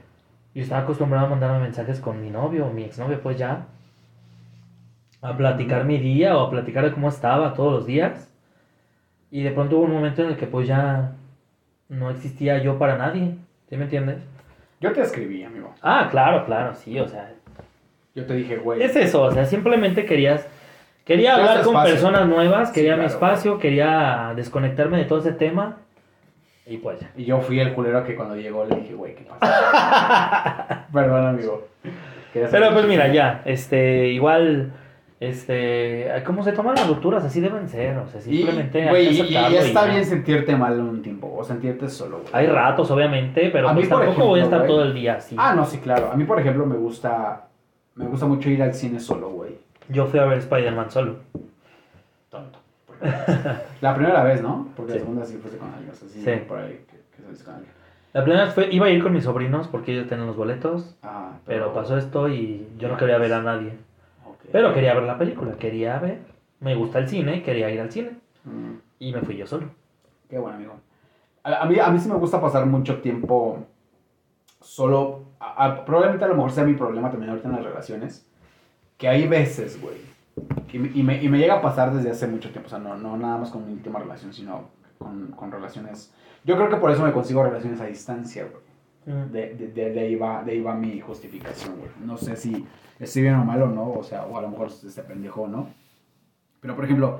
yo estaba acostumbrado a mandarme mensajes con mi novio o mi exnovio, pues ya. A platicar mi día o a platicar de cómo estaba todos los días. Y de pronto hubo un momento en el que pues ya no existía yo para nadie. ¿Sí me entiendes? Yo te escribí, amigo. Ah, claro, claro, sí, o sea, Yo te dije, güey. es eso, o sea, simplemente querías. Quería hablar con espacio. personas nuevas, Sí, quería mi claro. espacio, quería desconectarme de todo ese tema. Y pues ya. Y yo fui el culero que cuando llegó le dije, güey, ¿qué pasa? Perdón, amigo. Pero pues mira, ya, este, igual, este, ¿cómo se toman las rupturas? Así deben ser, o sea, Y, simplemente hay güey, y- y y está bien sentirte mal un tiempo, o sentirte solo, güey. Hay ratos, obviamente, pero A mí, pues por tampoco voy a estar güey. todo el día así. Ah, no, sí, claro. A mí, por ejemplo, me gusta, me gusta mucho ir al cine solo, güey. Yo fui a ver Spider-Man solo. Tonto. La primera vez, ¿no? Porque Sí. la segunda sí fuiste con alguien, o sea, sí, Sí. por ahí que, que con alguien. La primera vez fue, iba a ir con mis sobrinos porque ellos tenían los boletos, Ah, pero pasó esto y yo no quería ver a nadie. Ok. Pero quería ver la película, quería ver. Me gusta el cine, quería ir al cine. Mm. Y me fui yo solo. Qué bueno, amigo. A, a mí, a mí sí me gusta pasar mucho tiempo solo. a- a- probablemente a lo mejor sea mi problema también ahorita en las relaciones. Que hay veces, güey. Y, me- y me, y me llega a pasar desde hace mucho tiempo. O sea, no, no nada más con mi última relación, sino con, con relaciones. Yo creo que por eso me consigo relaciones a distancia, güey. De, de, de, de ahí va, de ahí va mi justificación, güey. No sé si estoy bien o mal o no, o sea, o a lo mejor este pendejo o no. Pero, por ejemplo,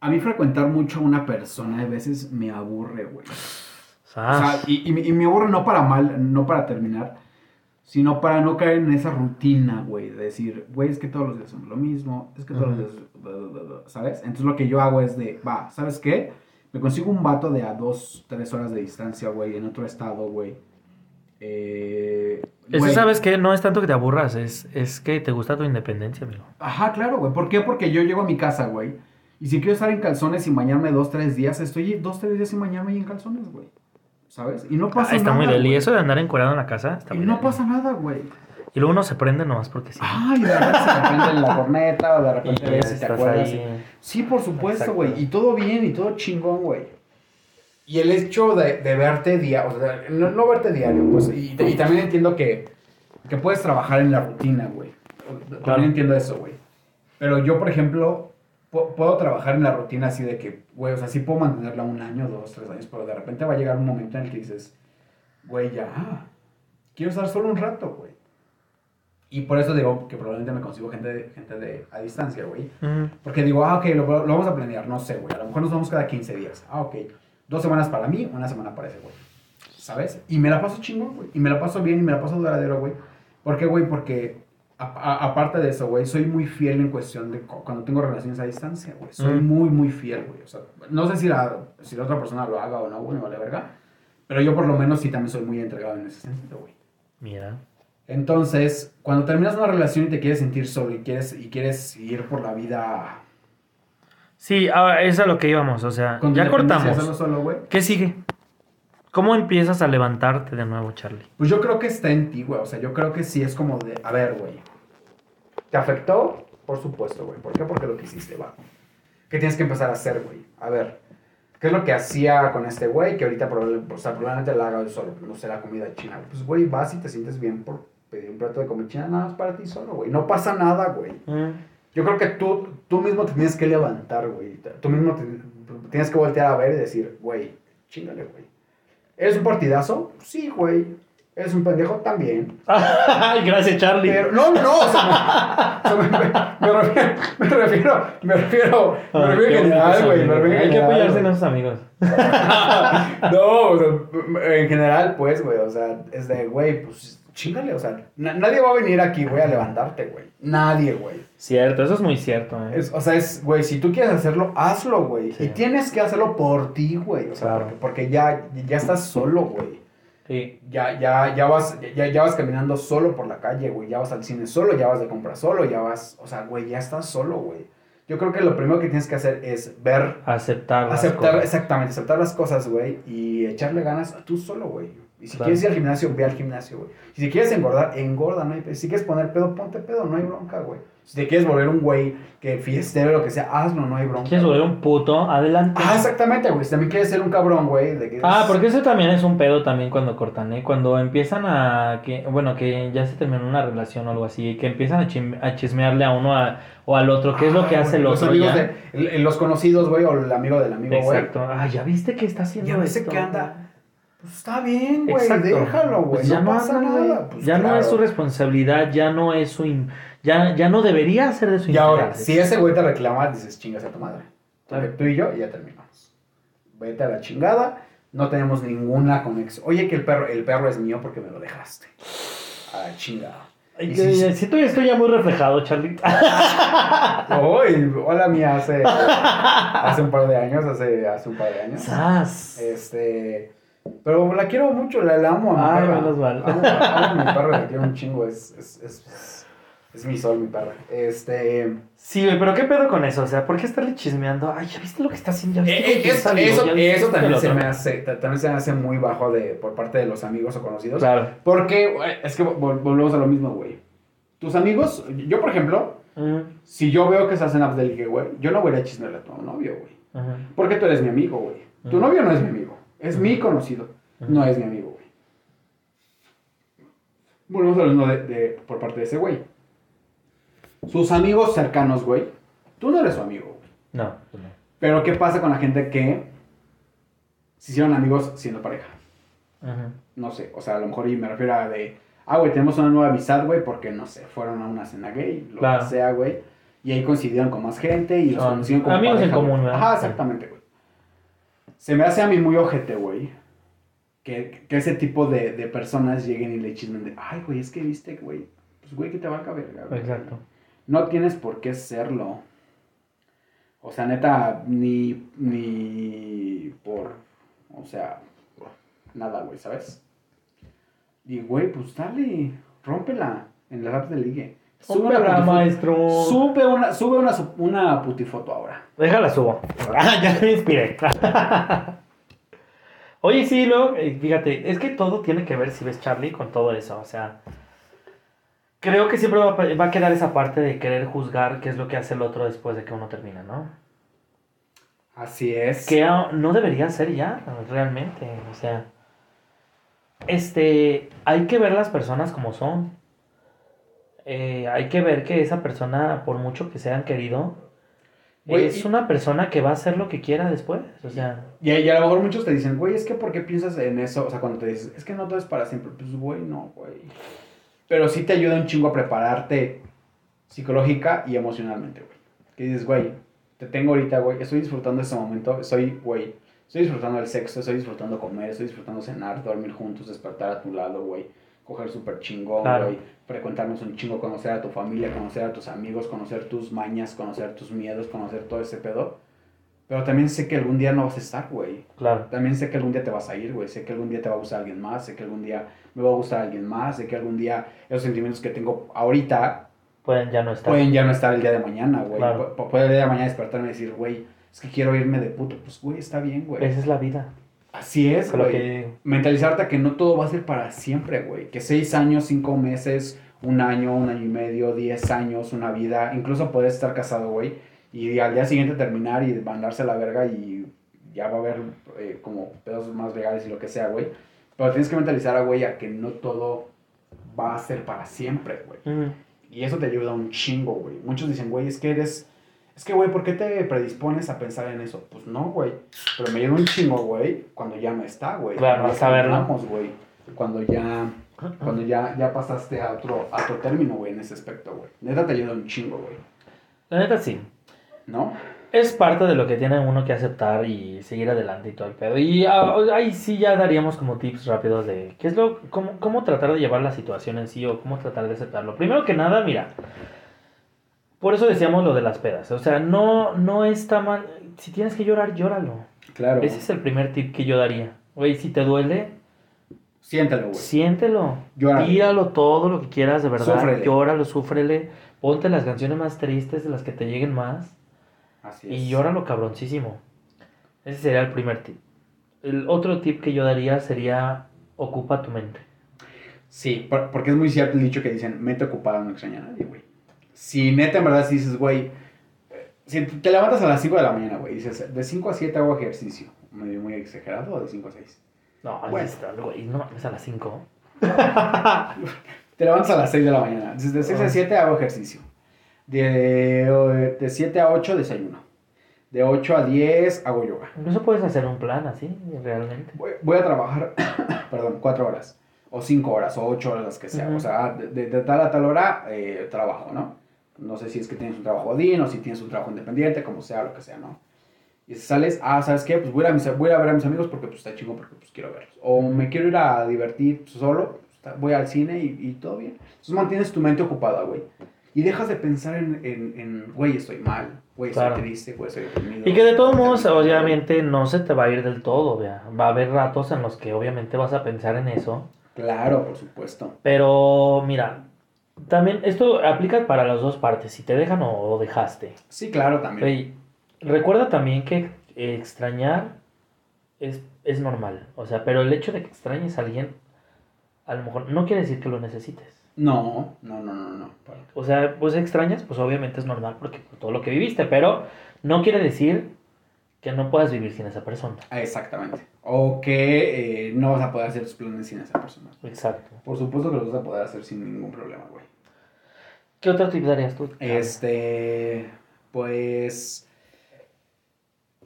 a mí frecuentar mucho a una persona a veces me aburre, güey. O sea, y, y y me aburre no para mal, no para terminar, sino para no caer en esa rutina, güey. De decir, güey, es que todos los días somos lo mismo, es que todos los días, bla, bla, bla, bla, ¿sabes? Entonces lo que yo hago es de, va, ¿sabes qué? Me consigo un vato de a dos, tres horas de distancia, güey, en otro estado, güey. Eh, Es que güey. sabes que no es tanto que te aburras, es, es que te gusta tu independencia, amigo. Ajá, claro, güey. ¿Por qué? Porque yo llego a mi casa, güey. Y si quiero estar en calzones y bañarme dos, tres días, estoy dos, tres días sin bañarme y en calzones, güey. ¿Sabes? Y no pasa Ah, está nada. muy deli. güey. Eso de andar encuadrado en la casa está Y muy no deli. pasa nada, güey. Y luego uno se prende nomás porque sí. Ay, de repente se me prende la corneta, o de y repente ves si te estás acuerdas. ahí. Sí, por supuesto, güey. Y todo bien y todo chingón, güey. Y el hecho de, de verte diario, o sea, no, no verte diario, pues. Y, y también entiendo que, que puedes trabajar en la rutina, güey. También Claro. entiendo eso, güey. Pero yo, por ejemplo, puedo trabajar en la rutina así de que, güey, o sea, sí puedo mantenerla un año, dos, tres años, pero de repente va a llegar un momento en el que dices, güey, ya, quiero estar solo un rato, güey. Y por eso digo que probablemente me consigo gente, de- gente de, a distancia, güey. Ujú. Porque digo, ah, ok, lo, lo vamos a planear, no sé, güey. A lo mejor nos vamos cada 15 días. Ah, ok. Dos semanas para mí, una semana para ese güey. ¿Sabes? Y me la paso chingón, güey. Y me la paso bien y me la paso duradero, güey. ¿Por qué, güey? Porque aparte de eso, güey, soy muy fiel en cuestión de cu- cuando tengo relaciones a distancia, güey. Soy Mm. muy, muy fiel, güey. O sea, no sé si la, si la otra persona lo haga o no, güey, me vale verga. Pero yo por lo menos sí también soy muy entregado en ese sentido, güey. Mira. Entonces, cuando terminas una relación y te quieres sentir solo y quieres, y quieres ir por la vida Sí, ah, es a lo que íbamos, o sea, con ya cortamos. solo. ¿Qué sigue? ¿Cómo empiezas a levantarte de nuevo, Charlie? Pues yo creo que está en ti, güey. O sea, yo creo que sí es como de, a ver, güey. ¿Te afectó? Por supuesto, güey. ¿Por qué? Porque lo que hiciste, va. ¿Qué tienes que empezar a hacer, güey? A ver, ¿qué es lo que hacía con este güey que ahorita probable- o sea, probablemente la haga yo solo? No sé, la comida china. Pues, güey, vas y te sientes bien por pedir un plato de comida china nada más para ti solo, güey. No pasa nada, güey. Yo creo que tú, tú mismo te tienes que levantar, güey. Tú mismo te, tienes que voltear a ver y decir, güey, chingale, güey. ¿Eres un partidazo? Sí, güey. ¿Eres un pendejo? También. Ay, gracias, Charlie. Pero, no, no, o sea, me, o sea, me- me- me refiero, me refiero, me refiero, me Ay, refiero qué en general, güey, Hay que apoyarse en esos amigos. No, o sea, en general, pues, güey, o sea, es de, güey, pues, chingale, o sea, na- nadie va a venir aquí, güey, a levantarte, güey. Nadie, güey. Cierto, eso es muy cierto. ¿eh? Es- o sea, es, güey, si tú quieres hacerlo, hazlo, güey. Sí. Y tienes que hacerlo por ti, güey. O sea, Claro. porque, porque ya, ya estás solo, güey. Sí. Ya, ya, ya, vas, ya, ya vas caminando solo por la calle, güey. Ya vas al cine solo, ya vas de compra solo, ya vas. O sea, güey, ya estás solo, güey. Yo creo que lo primero que tienes que hacer es ver, Aceptar. las aceptar, cosas. exactamente, aceptar las cosas, güey. Y echarle ganas tú solo, güey. Y si Claro. quieres ir al gimnasio, ve al gimnasio, güey. Y si quieres engordar, engorda, no hay Si quieres poner pedo, ponte pedo, no hay bronca, güey. Si te quieres volver un güey que fiestero, lo que sea, hazlo, no hay bronca. ¿Quieres volver un puto? Adelante. Ah, exactamente, güey. Si también quieres ser un cabrón, güey. de que Ah, porque eso también es un pedo también cuando cortan, ¿eh? Cuando empiezan a... que Bueno, que ya se terminó una relación o algo así, que empiezan a, chim- a chismearle a uno a- o al otro, ¿qué es lo que Ah, hace el otro Los amigos ya? de, los conocidos, güey, o el amigo del amigo, güey. Exacto. Ah, ya viste que está haciendo Ya esto? que anda. Pues está bien, güey. Déjalo, güey. Pues ya no no pasa nada. Pues ya no es su responsabilidad, ya no es su... in- Ya, ya no debería ser de su Y ahora, interés. si ese güey te reclama, dices, chingas a tu madre. Porque Claro. tú y yo ya terminamos. Vete a la chingada. No tenemos ninguna conexión. Oye, que el perro, el perro es mío porque me lo dejaste. A la chingada. Y si- Siento que estoy ya muy reflejado, Charlie. Uy, hola mía, hace, hace un par de años, hace, hace un par de años. ¡Sas! Este, pero la quiero mucho, la, la amo a mi Ay, perra. menos mal. Amo, amo a mi perra, la quiero un chingo, es, es, es, es mi sol, mi perra. Este, Sí, güey, pero ¿qué pedo con eso? O sea, ¿por qué estarle chismeando? Ay, ¿ya viste lo que está haciendo? ¿Ya viste eh, lo que eh, eso, saliendo? eso, ¿Ya viste eso lo también se otro? me hace, ta- también se me hace muy bajo de, por parte de los amigos o conocidos. Claro. Porque, güey, es que vol- volvemos a lo mismo, güey. Tus amigos, yo por ejemplo, Mm, si yo veo que se hacen apps de ligue, güey, yo no voy a ir a chismearle a tu novio, güey. ajá. Porque tú eres mi amigo, güey. Tu Ujú. novio no es mi amigo. Es mi conocido. No es mi amigo, güey. Volvemos mismo de, de- por parte de ese güey. Sus amigos cercanos, güey. Tú no eres su amigo, güey. No, pues no. Pero ¿qué pasa con la gente que se hicieron amigos siendo pareja? Ajá. No sé. O sea, a lo mejor y me refiero a de... Ah, güey, tenemos una nueva amistad, güey, porque, no sé, fueron a una cena gay, lo Claro. que sea, güey. Y ahí coincidieron con más gente y los Ah, conocieron como amigos en común. ¿verdad? Ajá, exactamente, güey. Se me hace a mí muy ojete, güey. Que, que ese tipo de, de personas lleguen y le chismen de, ay, güey, es que viste, güey. Pues, güey, que te valga verga, güey. Exacto. No tienes por qué serlo. O sea, neta, ni, ni por, o sea, nada, güey, ¿sabes? Y, güey, pues dale, rómpela en las apps de ligue. Sube una, maestro. sube una, sube una, una putifoto ahora. Déjala subo. Ah, ya me inspiré. Oye, sí, luego, eh, fíjate, es que todo tiene que ver, si ves Charlie, con todo eso. O sea, creo que siempre va, va a quedar esa parte de querer juzgar qué es lo que hace el otro después de que uno termina, ¿no? Así es. Que ah, no debería ser ya, realmente. O sea, este, hay que ver las personas como son. Eh, hay que ver que esa persona, por mucho que sean querido, Güey, es y- una persona que va a hacer lo que quiera después. O sea, Y, y a lo mejor muchos te dicen, güey, es que ¿por qué piensas en eso? O sea, cuando te dices, es que no todo es para siempre. Pues, güey, no, güey. Pero sí te ayuda un chingo a prepararte psicológica y emocionalmente, güey. Que dices, güey, te tengo ahorita, güey, estoy disfrutando ese momento. Soy, güey, Estoy disfrutando el sexo, estoy disfrutando comer, estoy disfrutando cenar, dormir juntos, despertar a tu lado, güey. Coger súper chingón, Claro. güey. Frecuentarnos un chingo, conocer a tu familia, conocer a tus amigos, conocer tus mañas, conocer tus miedos, conocer todo ese pedo. Pero también sé que algún día no vas a estar, güey. Claro. También sé que algún día te vas a ir, güey. Sé que algún día te va a gustar alguien más. Sé que algún día me va a gustar alguien más. Sé que algún día esos sentimientos que tengo ahorita Pueden ya no estar. pueden ya no estar el día de mañana, güey. Claro. Pu- Puede el día de mañana despertarme y decir, güey, es que quiero irme de puto. Pues, güey, está bien, güey. Esa es la vida. Así es, güey. que- Mentalizarte a que no todo va a ser para siempre, güey. Que seis años, cinco meses, un año, un año y medio, diez años, una vida. Incluso puedes estar casado, güey. Y al día siguiente terminar y mandarse a la verga y ya va a haber eh, como pedos más legales y lo que sea, güey. Pero tienes que mentalizar a, güey, a que no todo va a ser para siempre, güey. Mm, Y eso te ayuda un chingo, güey. Muchos dicen, güey, es que eres... Es que, güey, ¿por qué te predispones a pensar en eso? Pues no, güey. Pero me ayuda un chingo, güey, cuando ya no está, güey. Claro, Cuando a ya saberlo. terminamos, güey. Cuando ya... Cuando ya, ya pasaste a otro, a otro término, güey, en ese aspecto, güey. Neta te ayuda un chingo, güey. La neta sí. ¿No? Es parte de lo que tiene uno que aceptar y seguir adelante y todo el pedo. Y ah, ahí sí ya daríamos como tips rápidos de qué es lo, cómo, cómo tratar de llevar la situación en sí o cómo tratar de aceptarlo. Primero que nada, mira, por eso decíamos lo de las pedas. O sea, no, no está mal. Si tienes que llorar, llóralo. Claro. Ese es el primer tip que yo daría. Güey, si te duele, Siéntelo, güey. siéntelo. Llóralo. Tíralo todo lo que quieras, de verdad. Súfrele. Llóralo, súfrele. Ponte las canciones más tristes de las que te lleguen más. Así es. Y llóralo cabroncísimo. Ese sería el primer tip. El otro tip que yo daría sería ocupa tu mente. Sí, por- porque es muy cierto el dicho que dicen, mente ocupada no extraña a nadie, güey. Si neta en verdad si dices, güey, si te levantas a las 5 de la mañana, güey, dices, de 5 a 7 hago ejercicio, muy, muy exagerado, o de 5 a 6. No, Bueno. está, güey, no, es a las 5. Te levantas a las 6 de la mañana, dices, de 6 a Ah. 7 hago ejercicio, de, de 7 a 8 desayuno, de 8 a 10 hago yoga. Incluso puedes hacer un plan así, realmente. Voy, voy a trabajar, perdón, 4 horas, o 5 horas, o 8 horas, las que sea. Ujú. O sea, de, de- de tal a tal hora eh, trabajo, ¿no? No sé si es que tienes un trabajo DIN o si tienes un trabajo independiente, como sea, lo que sea, ¿no? Y si sales, ah, ¿sabes qué? Pues voy a, mis- voy a ver a mis amigos porque pues está chingo, porque pues quiero verlos. O me quiero ir a divertir solo, pues, voy al cine y, y todo bien. Entonces mantienes tu mente ocupada, güey. Y dejas de pensar en, en, en, güey, estoy mal, güey, estoy Claro. triste, güey, estoy deprimido. Y que de todos modos, obviamente, no se te va a ir del todo, vea. Va a haber ratos en los que obviamente vas a pensar en eso. Claro, por supuesto. Pero mira, también esto aplica para las dos partes, si te dejan o, dejaste. Sí, claro, también. Recuerda también que extrañar es, es normal. O sea, pero el hecho de que extrañes a alguien, a lo mejor no quiere decir que lo necesites. No, no, no, no, no. O sea, pues extrañas, pues obviamente es normal porque por todo lo que viviste, pero no quiere decir que no puedas vivir sin esa persona. Ah, Exactamente. O que eh, no vas a poder hacer tus planes sin esa persona. Exacto. Por supuesto que los vas a poder hacer sin ningún problema, güey. ¿Qué otro tip darías tú? Este, pues,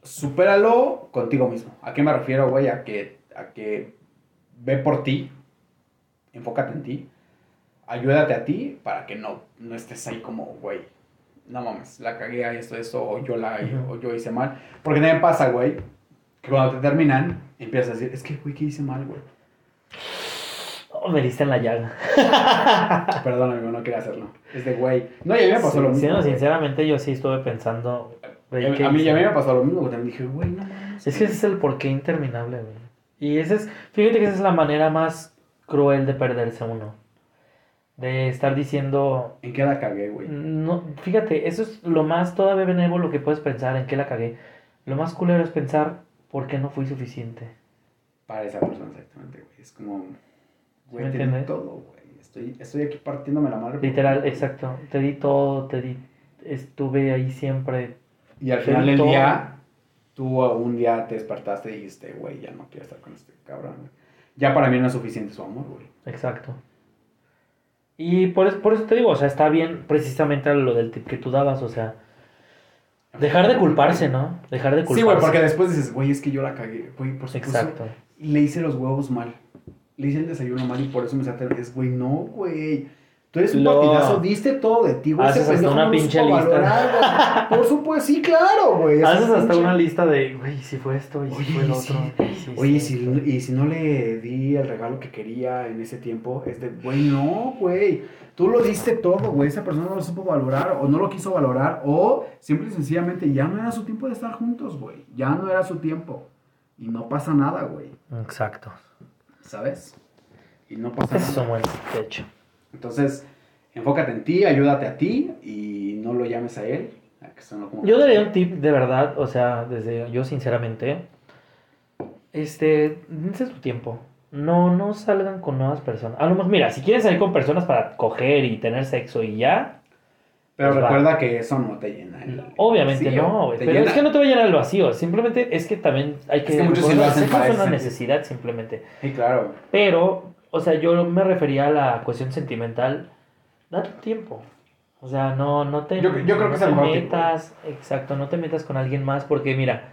supéralo contigo mismo. ¿A qué me refiero, güey? A que, a que ve por ti, enfócate en ti, ayúdate a ti para que no, no estés ahí como, güey, no mames, la cagué a esto, esto, o yo, la, o yo hice mal. Porque también pasa, güey, que cuando te terminan, empiezas a decir, es que, güey, ¿qué hice mal, güey? Me diste en la llaga. Perdóname, no quería hacerlo. Es de, güey. No, y a mí me pasó lo mismo. Sinceramente, yo sí estuve pensando. güey, A, ¿qué a mí, hice? a mí me pasó lo mismo. También dije, güey, no. Es que ese es el porqué interminable, güey. Y ese es, fíjate que esa es la manera más cruel de perderse uno. De estar diciendo, ¿En qué la cagué, güey? no, fíjate, eso es lo más todavía benévolo que puedes pensar, en qué la cagué. Lo más culero es pensar, ¿por qué no fui suficiente? Para esa persona, exactamente, güey. Es como, güey, ¿Me te di todo, güey. Estoy, estoy aquí partiéndome la madre. Literal, exacto. Te di todo, te di, estuve ahí siempre. Y al te final del día, tú un día te despertaste y dijiste, güey, ya no quiero estar con este cabrón. güey. Ya para mí no es suficiente su amor, güey. Exacto. Y por eso, por eso te digo, o sea, está bien precisamente lo del tip que tú dabas, o sea, dejar de culparse, ¿no? Dejar de culparse. Sí, güey, porque después dices, güey, es que yo la cagué, güey, por supuesto. Exacto. Le hice los huevos mal. Le hice el desayuno mal y por eso me salte. Es, güey, no, güey. Tú eres un patinazo, diste todo de ti, güey. Haces ese hasta una lo pinche lista. Por supuesto, sí, claro, güey. Haces hasta pinche- una lista de, güey, si fue esto y si fue el y otro. sí. y si Oye, hice si, y si no le di el regalo que quería en ese tiempo, es de, güey, no, güey. Tú lo diste todo, güey. Esa persona no lo supo valorar o no lo quiso valorar o simple y sencillamente ya no era su tiempo de estar juntos, güey. Ya no era su tiempo. Y no pasa nada, güey. Exacto. ¿Sabes? Y no pasa Ese es nada. un buen techo. Entonces, enfócate en ti, ayúdate a ti y no lo llames a él. a que suena como- Yo daría un tip de verdad, o sea, desde yo sinceramente, este, dense su tiempo. No, no salgan con nuevas personas. A lo mejor, mira, si quieren salir con personas para coger y tener sexo y ya, Pero Pues va. recuerda que eso no te llena. el obviamente vacío. no, güey. Pero llena- es que no te va a llenar el vacío. Simplemente es que también hay que. Es que muchos sí lo recordar, hacen sexo para es ese una necesidad simplemente. Sí, claro. Pero, o sea, yo me refería a la cuestión sentimental. Date un tiempo. O sea, no, no te, Yo- yo creo que no te tiempo. metas, exacto, no te metas con alguien más porque mira,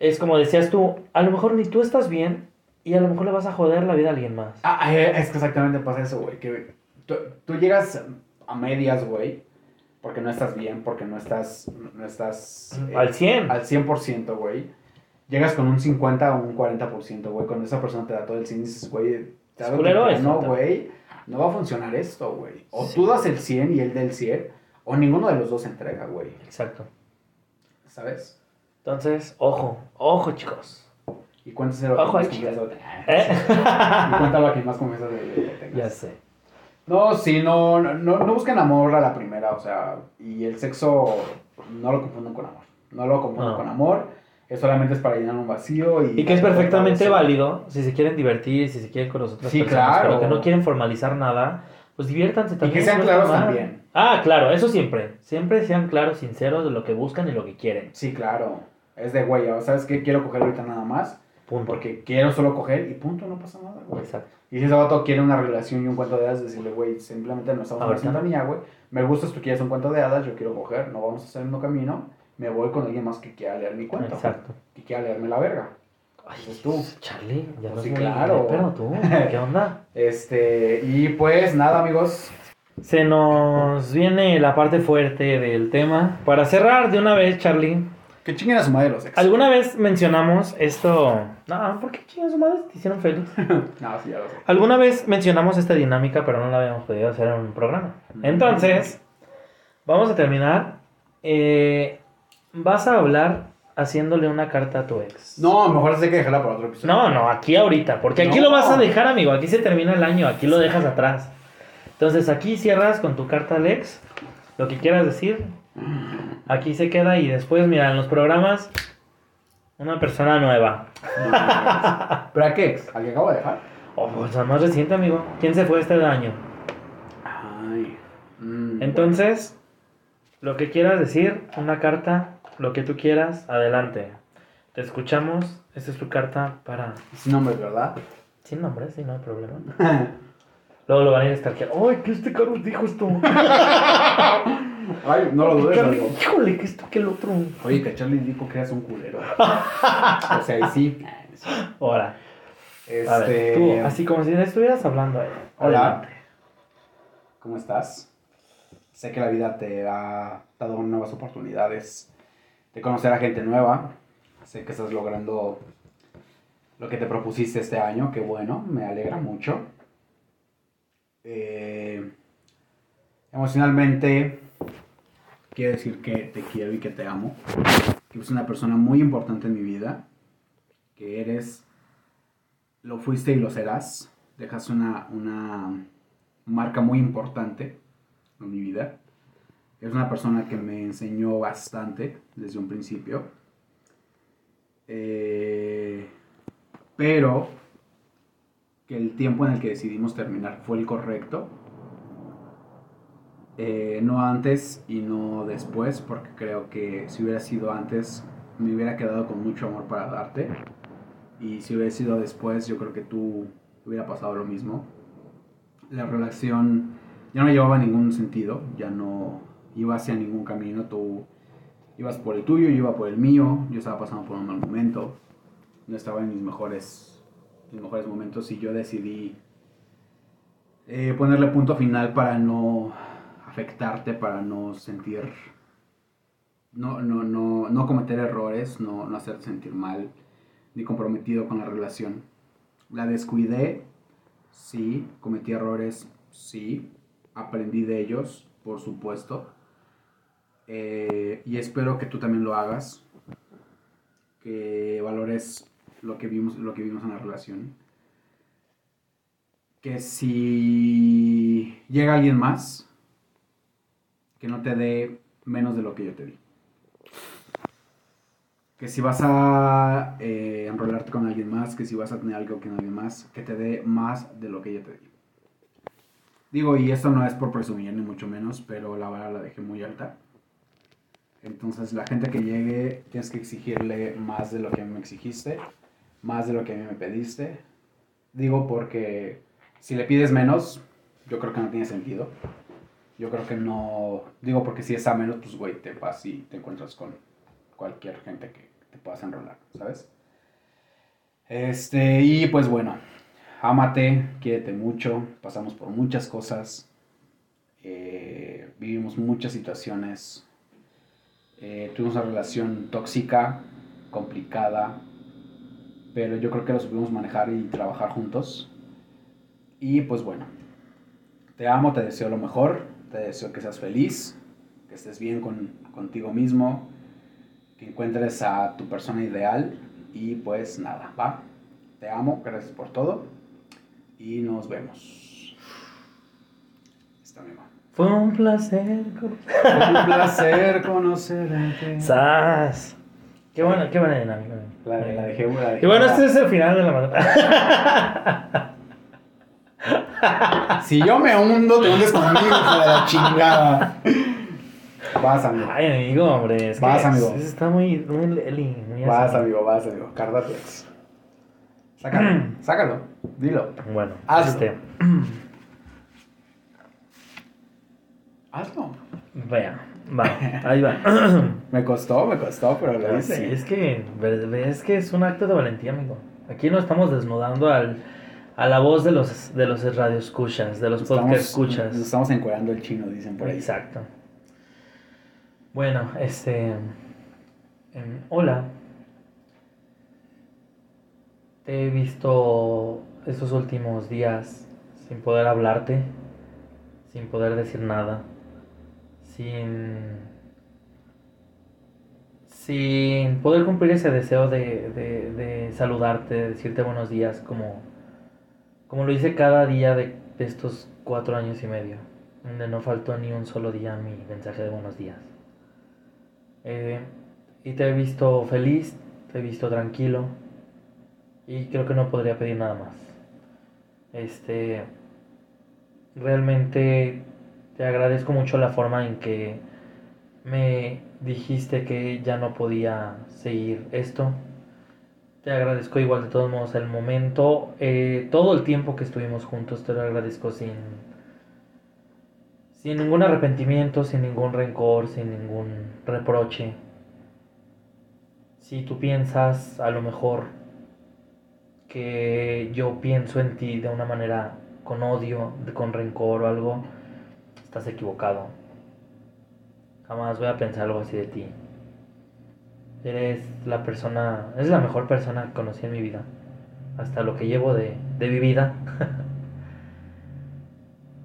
es como decías tú, a lo mejor ni tú estás bien y a lo mejor le vas a joder la vida a alguien más. Ah, eh, es que exactamente pasa eso, güey. Que tú, tú llegas a medias, güey, porque no estás bien, porque no estás. No estás eh, Al 100. Al 100%, güey. Llegas con un 50 o un 40%, güey. Cuando esa persona te da todo el 100, dices, güey, tarde o culero temprano, eso, güey, no va a funcionar esto, güey. O Sí. tú das el 100 y él da el 100, o ninguno de los dos entrega, güey. Exacto. ¿Sabes? Entonces, ojo, ojo chicos. Y cuéntaselo a Ojo, confianza ¿Eh? Y cuéntalo a quien más confianza le, le tengas. ya sé. No, sí, no, no, no busquen amor a la primera, o sea, y el sexo no lo confunden con amor. No lo confunden No. con amor, es solamente es para llenar un vacío y... Y que es perfectamente válido si se quieren divertir, si se quieren con otras Sí, personas, claro. pero que no quieren formalizar nada, pues diviértanse Y también. que sean claros también. Ah, claro, eso siempre. Siempre sean claros, sinceros de lo que buscan y lo que quieren. Sí, claro. Es de güey, ¿sabes qué? Quiero coger ahorita nada más, Punto. porque quiero solo coger y punto, no pasa nada, güey. Exacto. Y si ese vato quiere una relación y un cuento de hadas, decirle, güey, simplemente no estamos en no. sintonía, güey. Me gustas, tú quieres un cuento de hadas, yo quiero coger, no vamos a hacer el mismo camino. Me voy con alguien más que quiera leer mi cuento. Exacto. Que quiera leerme la verga. Ay, tú. Charlie, ya no Pues sí, claro. pero tú, ¿qué onda? Este, y pues nada, amigos. Se nos viene la parte fuerte del tema. Para cerrar de una vez, Charlie, Que chinguen a su madre los ex. ¿alguna vez mencionamos esto? No, ¿por qué chingas su madre? ¿Te hicieron feliz? No, sí, ya lo sé. Alguna vez mencionamos esta dinámica, pero no la habíamos podido hacer en un programa. Entonces, vamos a terminar. Eh, vas a hablar haciéndole una carta a tu ex. No, mejor hay que dejarla para otro episodio. No, no, aquí ahorita, porque aquí No. lo vas a dejar, amigo. Aquí se termina el año, aquí lo dejas atrás. Entonces, aquí cierras con tu carta al ex, lo que quieras decir. Aquí se queda y después, mira, en los programas, una persona nueva. ¿Pero a qué ex? ¿Al que acabo de dejar? Oh, pues más reciente, amigo. ¿Quién se fue este año? Ay. mm, Entonces, lo que quieras decir, una carta, lo que tú quieras, adelante. Te escuchamos. Esta es tu carta para. Sin nombre, ¿verdad? Sin nombre, sí, no hay problema. Luego lo van a ir a estar ¡Ay, que este Carlos dijo esto! Ay, no lo dudes, Charlie, amigo. híjole, que esto, que el otro. Oye, que Charlie dijo que eras un culero. o sea, y sí. Ahora, Este... a ver, tú, así como si le estuvieras hablando a él. Hola. Adelante. ¿Cómo estás? Sé que la vida te ha dado nuevas oportunidades de conocer a gente nueva. Sé que estás logrando lo que te propusiste este año. Qué bueno, me alegra mucho. Eh, emocionalmente, quiero decir que te quiero y que te amo. Que eres una persona muy importante en mi vida. Que eres, lo fuiste y lo serás. Dejas una, una marca muy importante en mi vida. Es una persona que me enseñó bastante desde un principio. Eh, pero que el tiempo en el que decidimos terminar fue el correcto. Eh, no antes y no después, porque creo que si hubiera sido antes, me hubiera quedado con mucho amor para darte. Y si hubiera sido después, yo creo que tú hubiera pasado lo mismo. La relación ya no llevaba ningún sentido, ya no iba hacia ningún camino. Tú ibas por el tuyo, yo iba por el mío, yo estaba pasando por un mal momento, no estaba en mis mejores, mis mejores momentos y yo decidí eh, ponerle punto final para no afectarte, para no sentir, no, no, no, no cometer errores, no, no hacerte sentir mal, ni comprometido con la relación. La descuidé, sí, cometí errores, sí, aprendí de ellos, por supuesto. Eh, y espero que tú también lo hagas, que valores lo que vimos, lo que vimos en la relación que si llega alguien más, que no te dé menos de lo que yo te di. Que si vas a eh, enrolarte con alguien más, que si vas a tener algo con alguien más, que te dé más de lo que yo te di. Digo, y esto no es por presumir ni mucho menos, pero la vara la dejé muy alta. Entonces la gente que llegue tienes que exigirle más de lo que a mí me exigiste, más de lo que a mí me pediste. Digo porque si le pides menos, yo creo que no tiene sentido. Yo creo que no. Digo, porque si es a menos, pues, güey, te vas y te encuentras con cualquier gente que te puedas enrolar, ¿sabes? Este, y pues bueno, ámate, quiérete mucho, pasamos por muchas cosas, eh, vivimos muchas situaciones, eh, tuvimos una relación tóxica, complicada, pero yo creo que lo supimos manejar y trabajar juntos. Y pues bueno, te amo, te deseo lo mejor, te deseo que seas feliz, que estés bien con, contigo mismo, que encuentres a tu persona ideal y pues nada, va. Te amo, gracias por todo y nos vemos. Está bien. Fue un placer. Fue un placer conocerte. ¡Sas! Qué buena, qué buena dinámica. La, la dejé, la dejé. Y bueno, este es el final de la madrugada. Si yo me hundo, te hundes conmigo, hijo de la chingada. Vas, amigo. Ay, amigo, hombre. Es que Vas, amigo. es- Está muy, muy leli. muy Vas, así. amigo, vas, amigo. Cardaflex. Sácalo, sácalo. Dilo. Bueno, Hazlo. este. Hazlo. Vea, va, ahí va. Me costó, me costó, pero lo sí, hice. es que, es que es un acto de valentía, amigo. Aquí no estamos desnudando al, a la voz de los, de los radioescuchas, de los podcast Nos escuchas. estamos encuadrando el chino, dicen por ahí. Exacto. Bueno, este. em, hola. Te he visto estos últimos días sin poder hablarte, sin poder decir nada, sin. sin poder cumplir ese deseo de, de, de saludarte, de decirte buenos días, como, como lo hice cada día de, estos cuatro años y medio donde no faltó ni un solo día mi mensaje de buenos días. Eh, y te he visto feliz, te he visto tranquilo y creo que no podría pedir nada más. Este, realmente te agradezco mucho la forma en que me dijiste que ya no podía seguir esto. Te agradezco igual de todos modos el momento, eh, todo el tiempo que estuvimos juntos, te lo agradezco sin, sin ningún arrepentimiento, sin ningún rencor, sin ningún reproche. Si tú piensas a lo mejor que yo pienso en ti de una manera con odio, con rencor o algo, estás equivocado. Jamás voy a pensar algo así de ti. Eres la persona, eres la mejor persona que conocí en mi vida. Hasta lo que llevo de, de mi vida.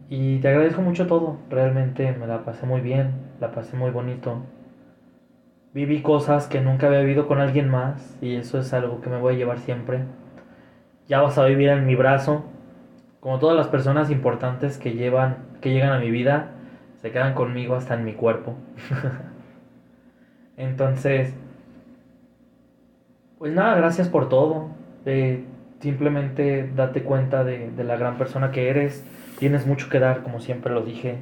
y te agradezco mucho todo. Realmente me la pasé muy bien, la pasé muy bonito. Viví cosas que nunca había vivido con alguien más y eso es algo que me voy a llevar siempre. Ya vas a vivir en mi brazo. Como todas las personas importantes que llevan que llegan a mi vida, se quedan conmigo hasta en mi cuerpo. Entonces, pues nada, gracias por todo. Eh, simplemente date cuenta de, de la gran persona que eres. Tienes mucho que dar, como siempre lo dije.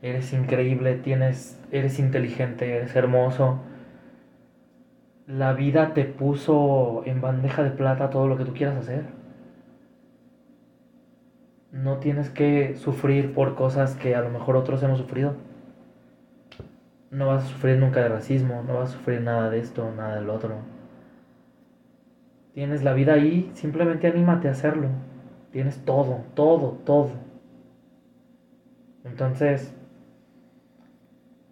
Eres increíble, tienes, eres inteligente, eres hermoso. La vida te puso en bandeja de plata todo lo que tú quieras hacer. No tienes que sufrir por cosas que a lo mejor otros hemos sufrido. No vas a sufrir nunca de racismo, no vas a sufrir nada de esto, nada del otro. Tienes la vida ahí, simplemente anímate a hacerlo. Tienes todo, todo, todo. Entonces,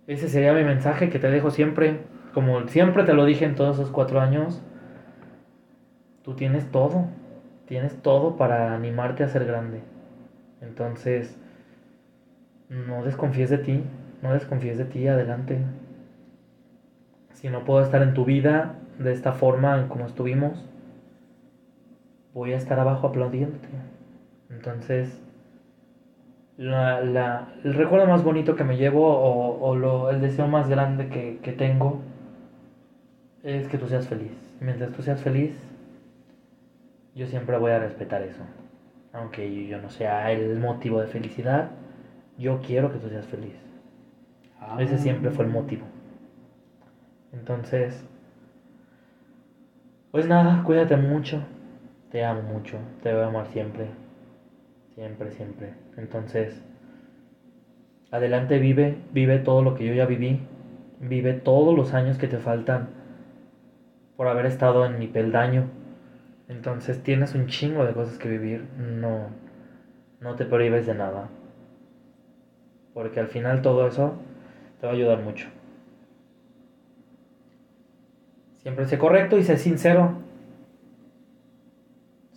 ese sería mi mensaje que te dejo siempre. Como siempre te lo dije en todos esos cuatro años, tú tienes todo. Tienes todo para animarte a ser grande. Entonces, no desconfíes de ti. No desconfíes de ti, adelante. Si no puedo estar en tu vida de esta forma como estuvimos, voy a estar abajo aplaudiéndote. Entonces, la, la, el recuerdo más bonito que me llevo o, o lo, el deseo más grande que, que tengo es que tú seas feliz. Mientras tú seas feliz, yo siempre voy a respetar eso. Aunque yo no sea el motivo de felicidad, yo quiero que tú seas feliz. Ah. Ese siempre fue el motivo. Entonces, pues nada, cuídate mucho. Te amo mucho. Te voy a amar siempre. Siempre, siempre. Entonces, adelante vive, vive todo lo que yo ya viví. Vive todos los años que te faltan por haber estado en mi peldaño. Entonces tienes un chingo de cosas que vivir. No, no te prohíbes de nada. Porque al final todo eso te va a ayudar mucho. Siempre sé correcto y sé sincero.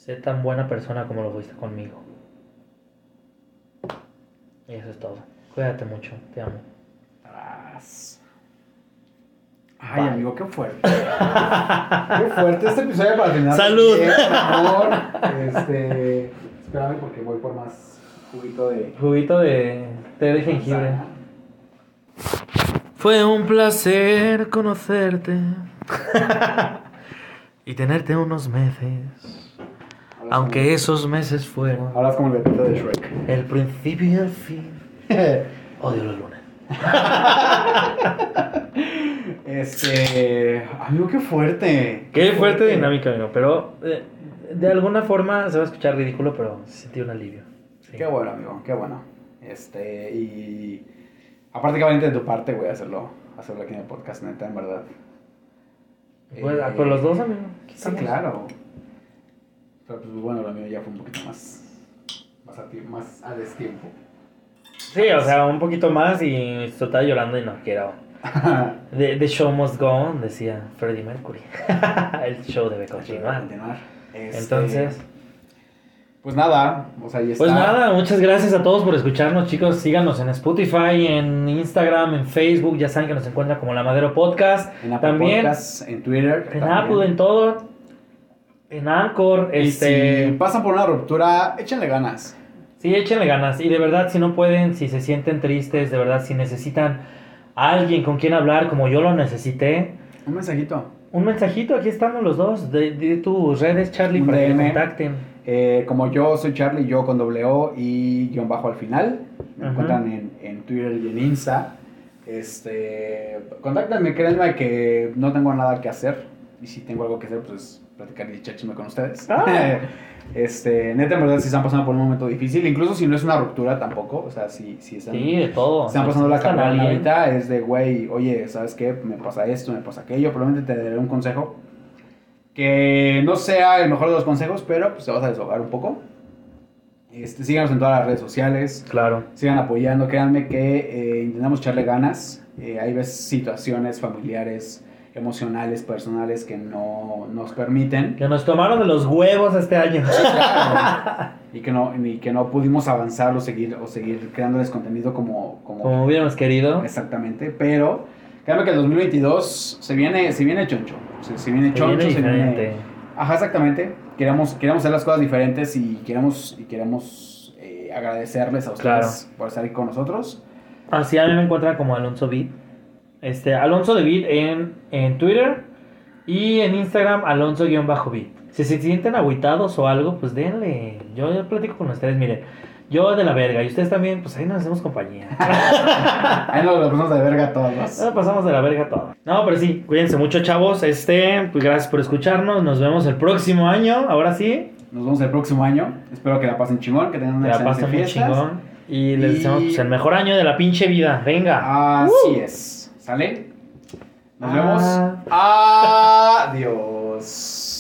Sé tan buena persona como lo fuiste conmigo. Y eso es todo. Cuídate mucho, te amo. Ay, Bye. amigo, qué fuerte. qué fuerte este episodio para terminar. Salud. bien, por favor. Este. Espérame porque voy por más juguito de. Juguito de té de jengibre. Fue un placer conocerte y tenerte unos meses, aunque esos meses fueron Hablas como el bebito de Shrek. el principio y el fin. Odio los lunes. Este. Amigo, qué fuerte. Qué fuerte dinámica, amigo, pero eh, de alguna forma se va a escuchar ridículo, pero sentí un alivio. Sí. Qué bueno, amigo, qué bueno. Este, y. Aparte que valiente de tu parte, a hacerlo. Hacerlo aquí en el podcast, neta, en verdad. Pues, Eh, los dos, amigo. Sí, claro. Pero pues bueno, lo mío ya fue un poquito más. Más a, más a destiempo. Sí, o sea, un poquito más y estaba llorando y no quiero. The, the show must go on, decía Freddie Mercury. el show debe continuar. Este, Entonces, Pues nada, o sea, ahí está. pues nada, muchas gracias a todos por escucharnos, chicos. Síganos en Spotify, en Instagram, en Facebook. Ya saben que nos encuentran como La Madero Podcast. En Apple También Podcasts, en Twitter. en también. Apple, en todo. En Anchor, Y este. si pasan por una ruptura, échenle ganas. Sí, échenle ganas. Y de verdad, si no pueden, si se sienten tristes, de verdad, si necesitan a alguien con quien hablar, como yo lo necesité, Un mensajito. un mensajito, aquí estamos los dos. De, de tus redes, Charlie, Un para que te DM. contacten. Eh, como yo soy Charlie, yo con doble O y guion bajo al final. Me encuentran en, en Twitter y en Insta. Este, contáctenme, créanme que no tengo nada que hacer. Y si tengo algo que hacer, pues es platicar y echar chisme con ustedes. Ah. este, neta, en verdad, si están pasando por un momento difícil, incluso si no es una ruptura tampoco. O sea, si, si están, Sí, de todo. están pasando la Necesitan a carrera alguien. ahorita, es de, güey, oye, ¿sabes qué? Me pasa esto, me pasa aquello. Probablemente te daré un consejo que no sea el mejor de los consejos, pero pues te vas a desahogar un poco. Este, síganos en todas las redes sociales, Claro. sigan apoyando, créanme que eh, intentamos echarle ganas. Eh, hay veces situaciones familiares, emocionales, personales que no nos permiten Que nos tomaron de los huevos este año. Claro. y que no y que no pudimos avanzar o seguir o seguir creándoles contenido como, como, Como hubiéramos querido. exactamente, pero créanme que el 2022 se viene se viene choncho, se, se viene Se choncho, viene se viene. Ajá, exactamente. Queremos, queremos hacer las cosas diferentes y queremos, y queremos eh, agradecerles a ustedes Claro. por estar aquí con nosotros. Así a mí me encuentran como Alonso Vid. Este, Alonso de Vid en, en Twitter y en Instagram Alonso-Vid. Si se sienten agüitados o algo, pues denle. Yo, yo platico con ustedes, miren. Yo de la verga y ustedes también, pues ahí nos hacemos compañía. Ahí nos lo pasamos de verga todos. Nos pasamos de la verga todo. No, pero sí, cuídense mucho, chavos. Este, pues gracias por escucharnos. Nos vemos el próximo año. Ahora sí, Nos vemos el próximo año. Espero que la pasen chingón, que tengan una la excelente fiestas. chingón. Y les Y- deseamos pues, el mejor año de la pinche vida. Venga. Así es. ¿Sale? Nos Ah. vemos. Adiós.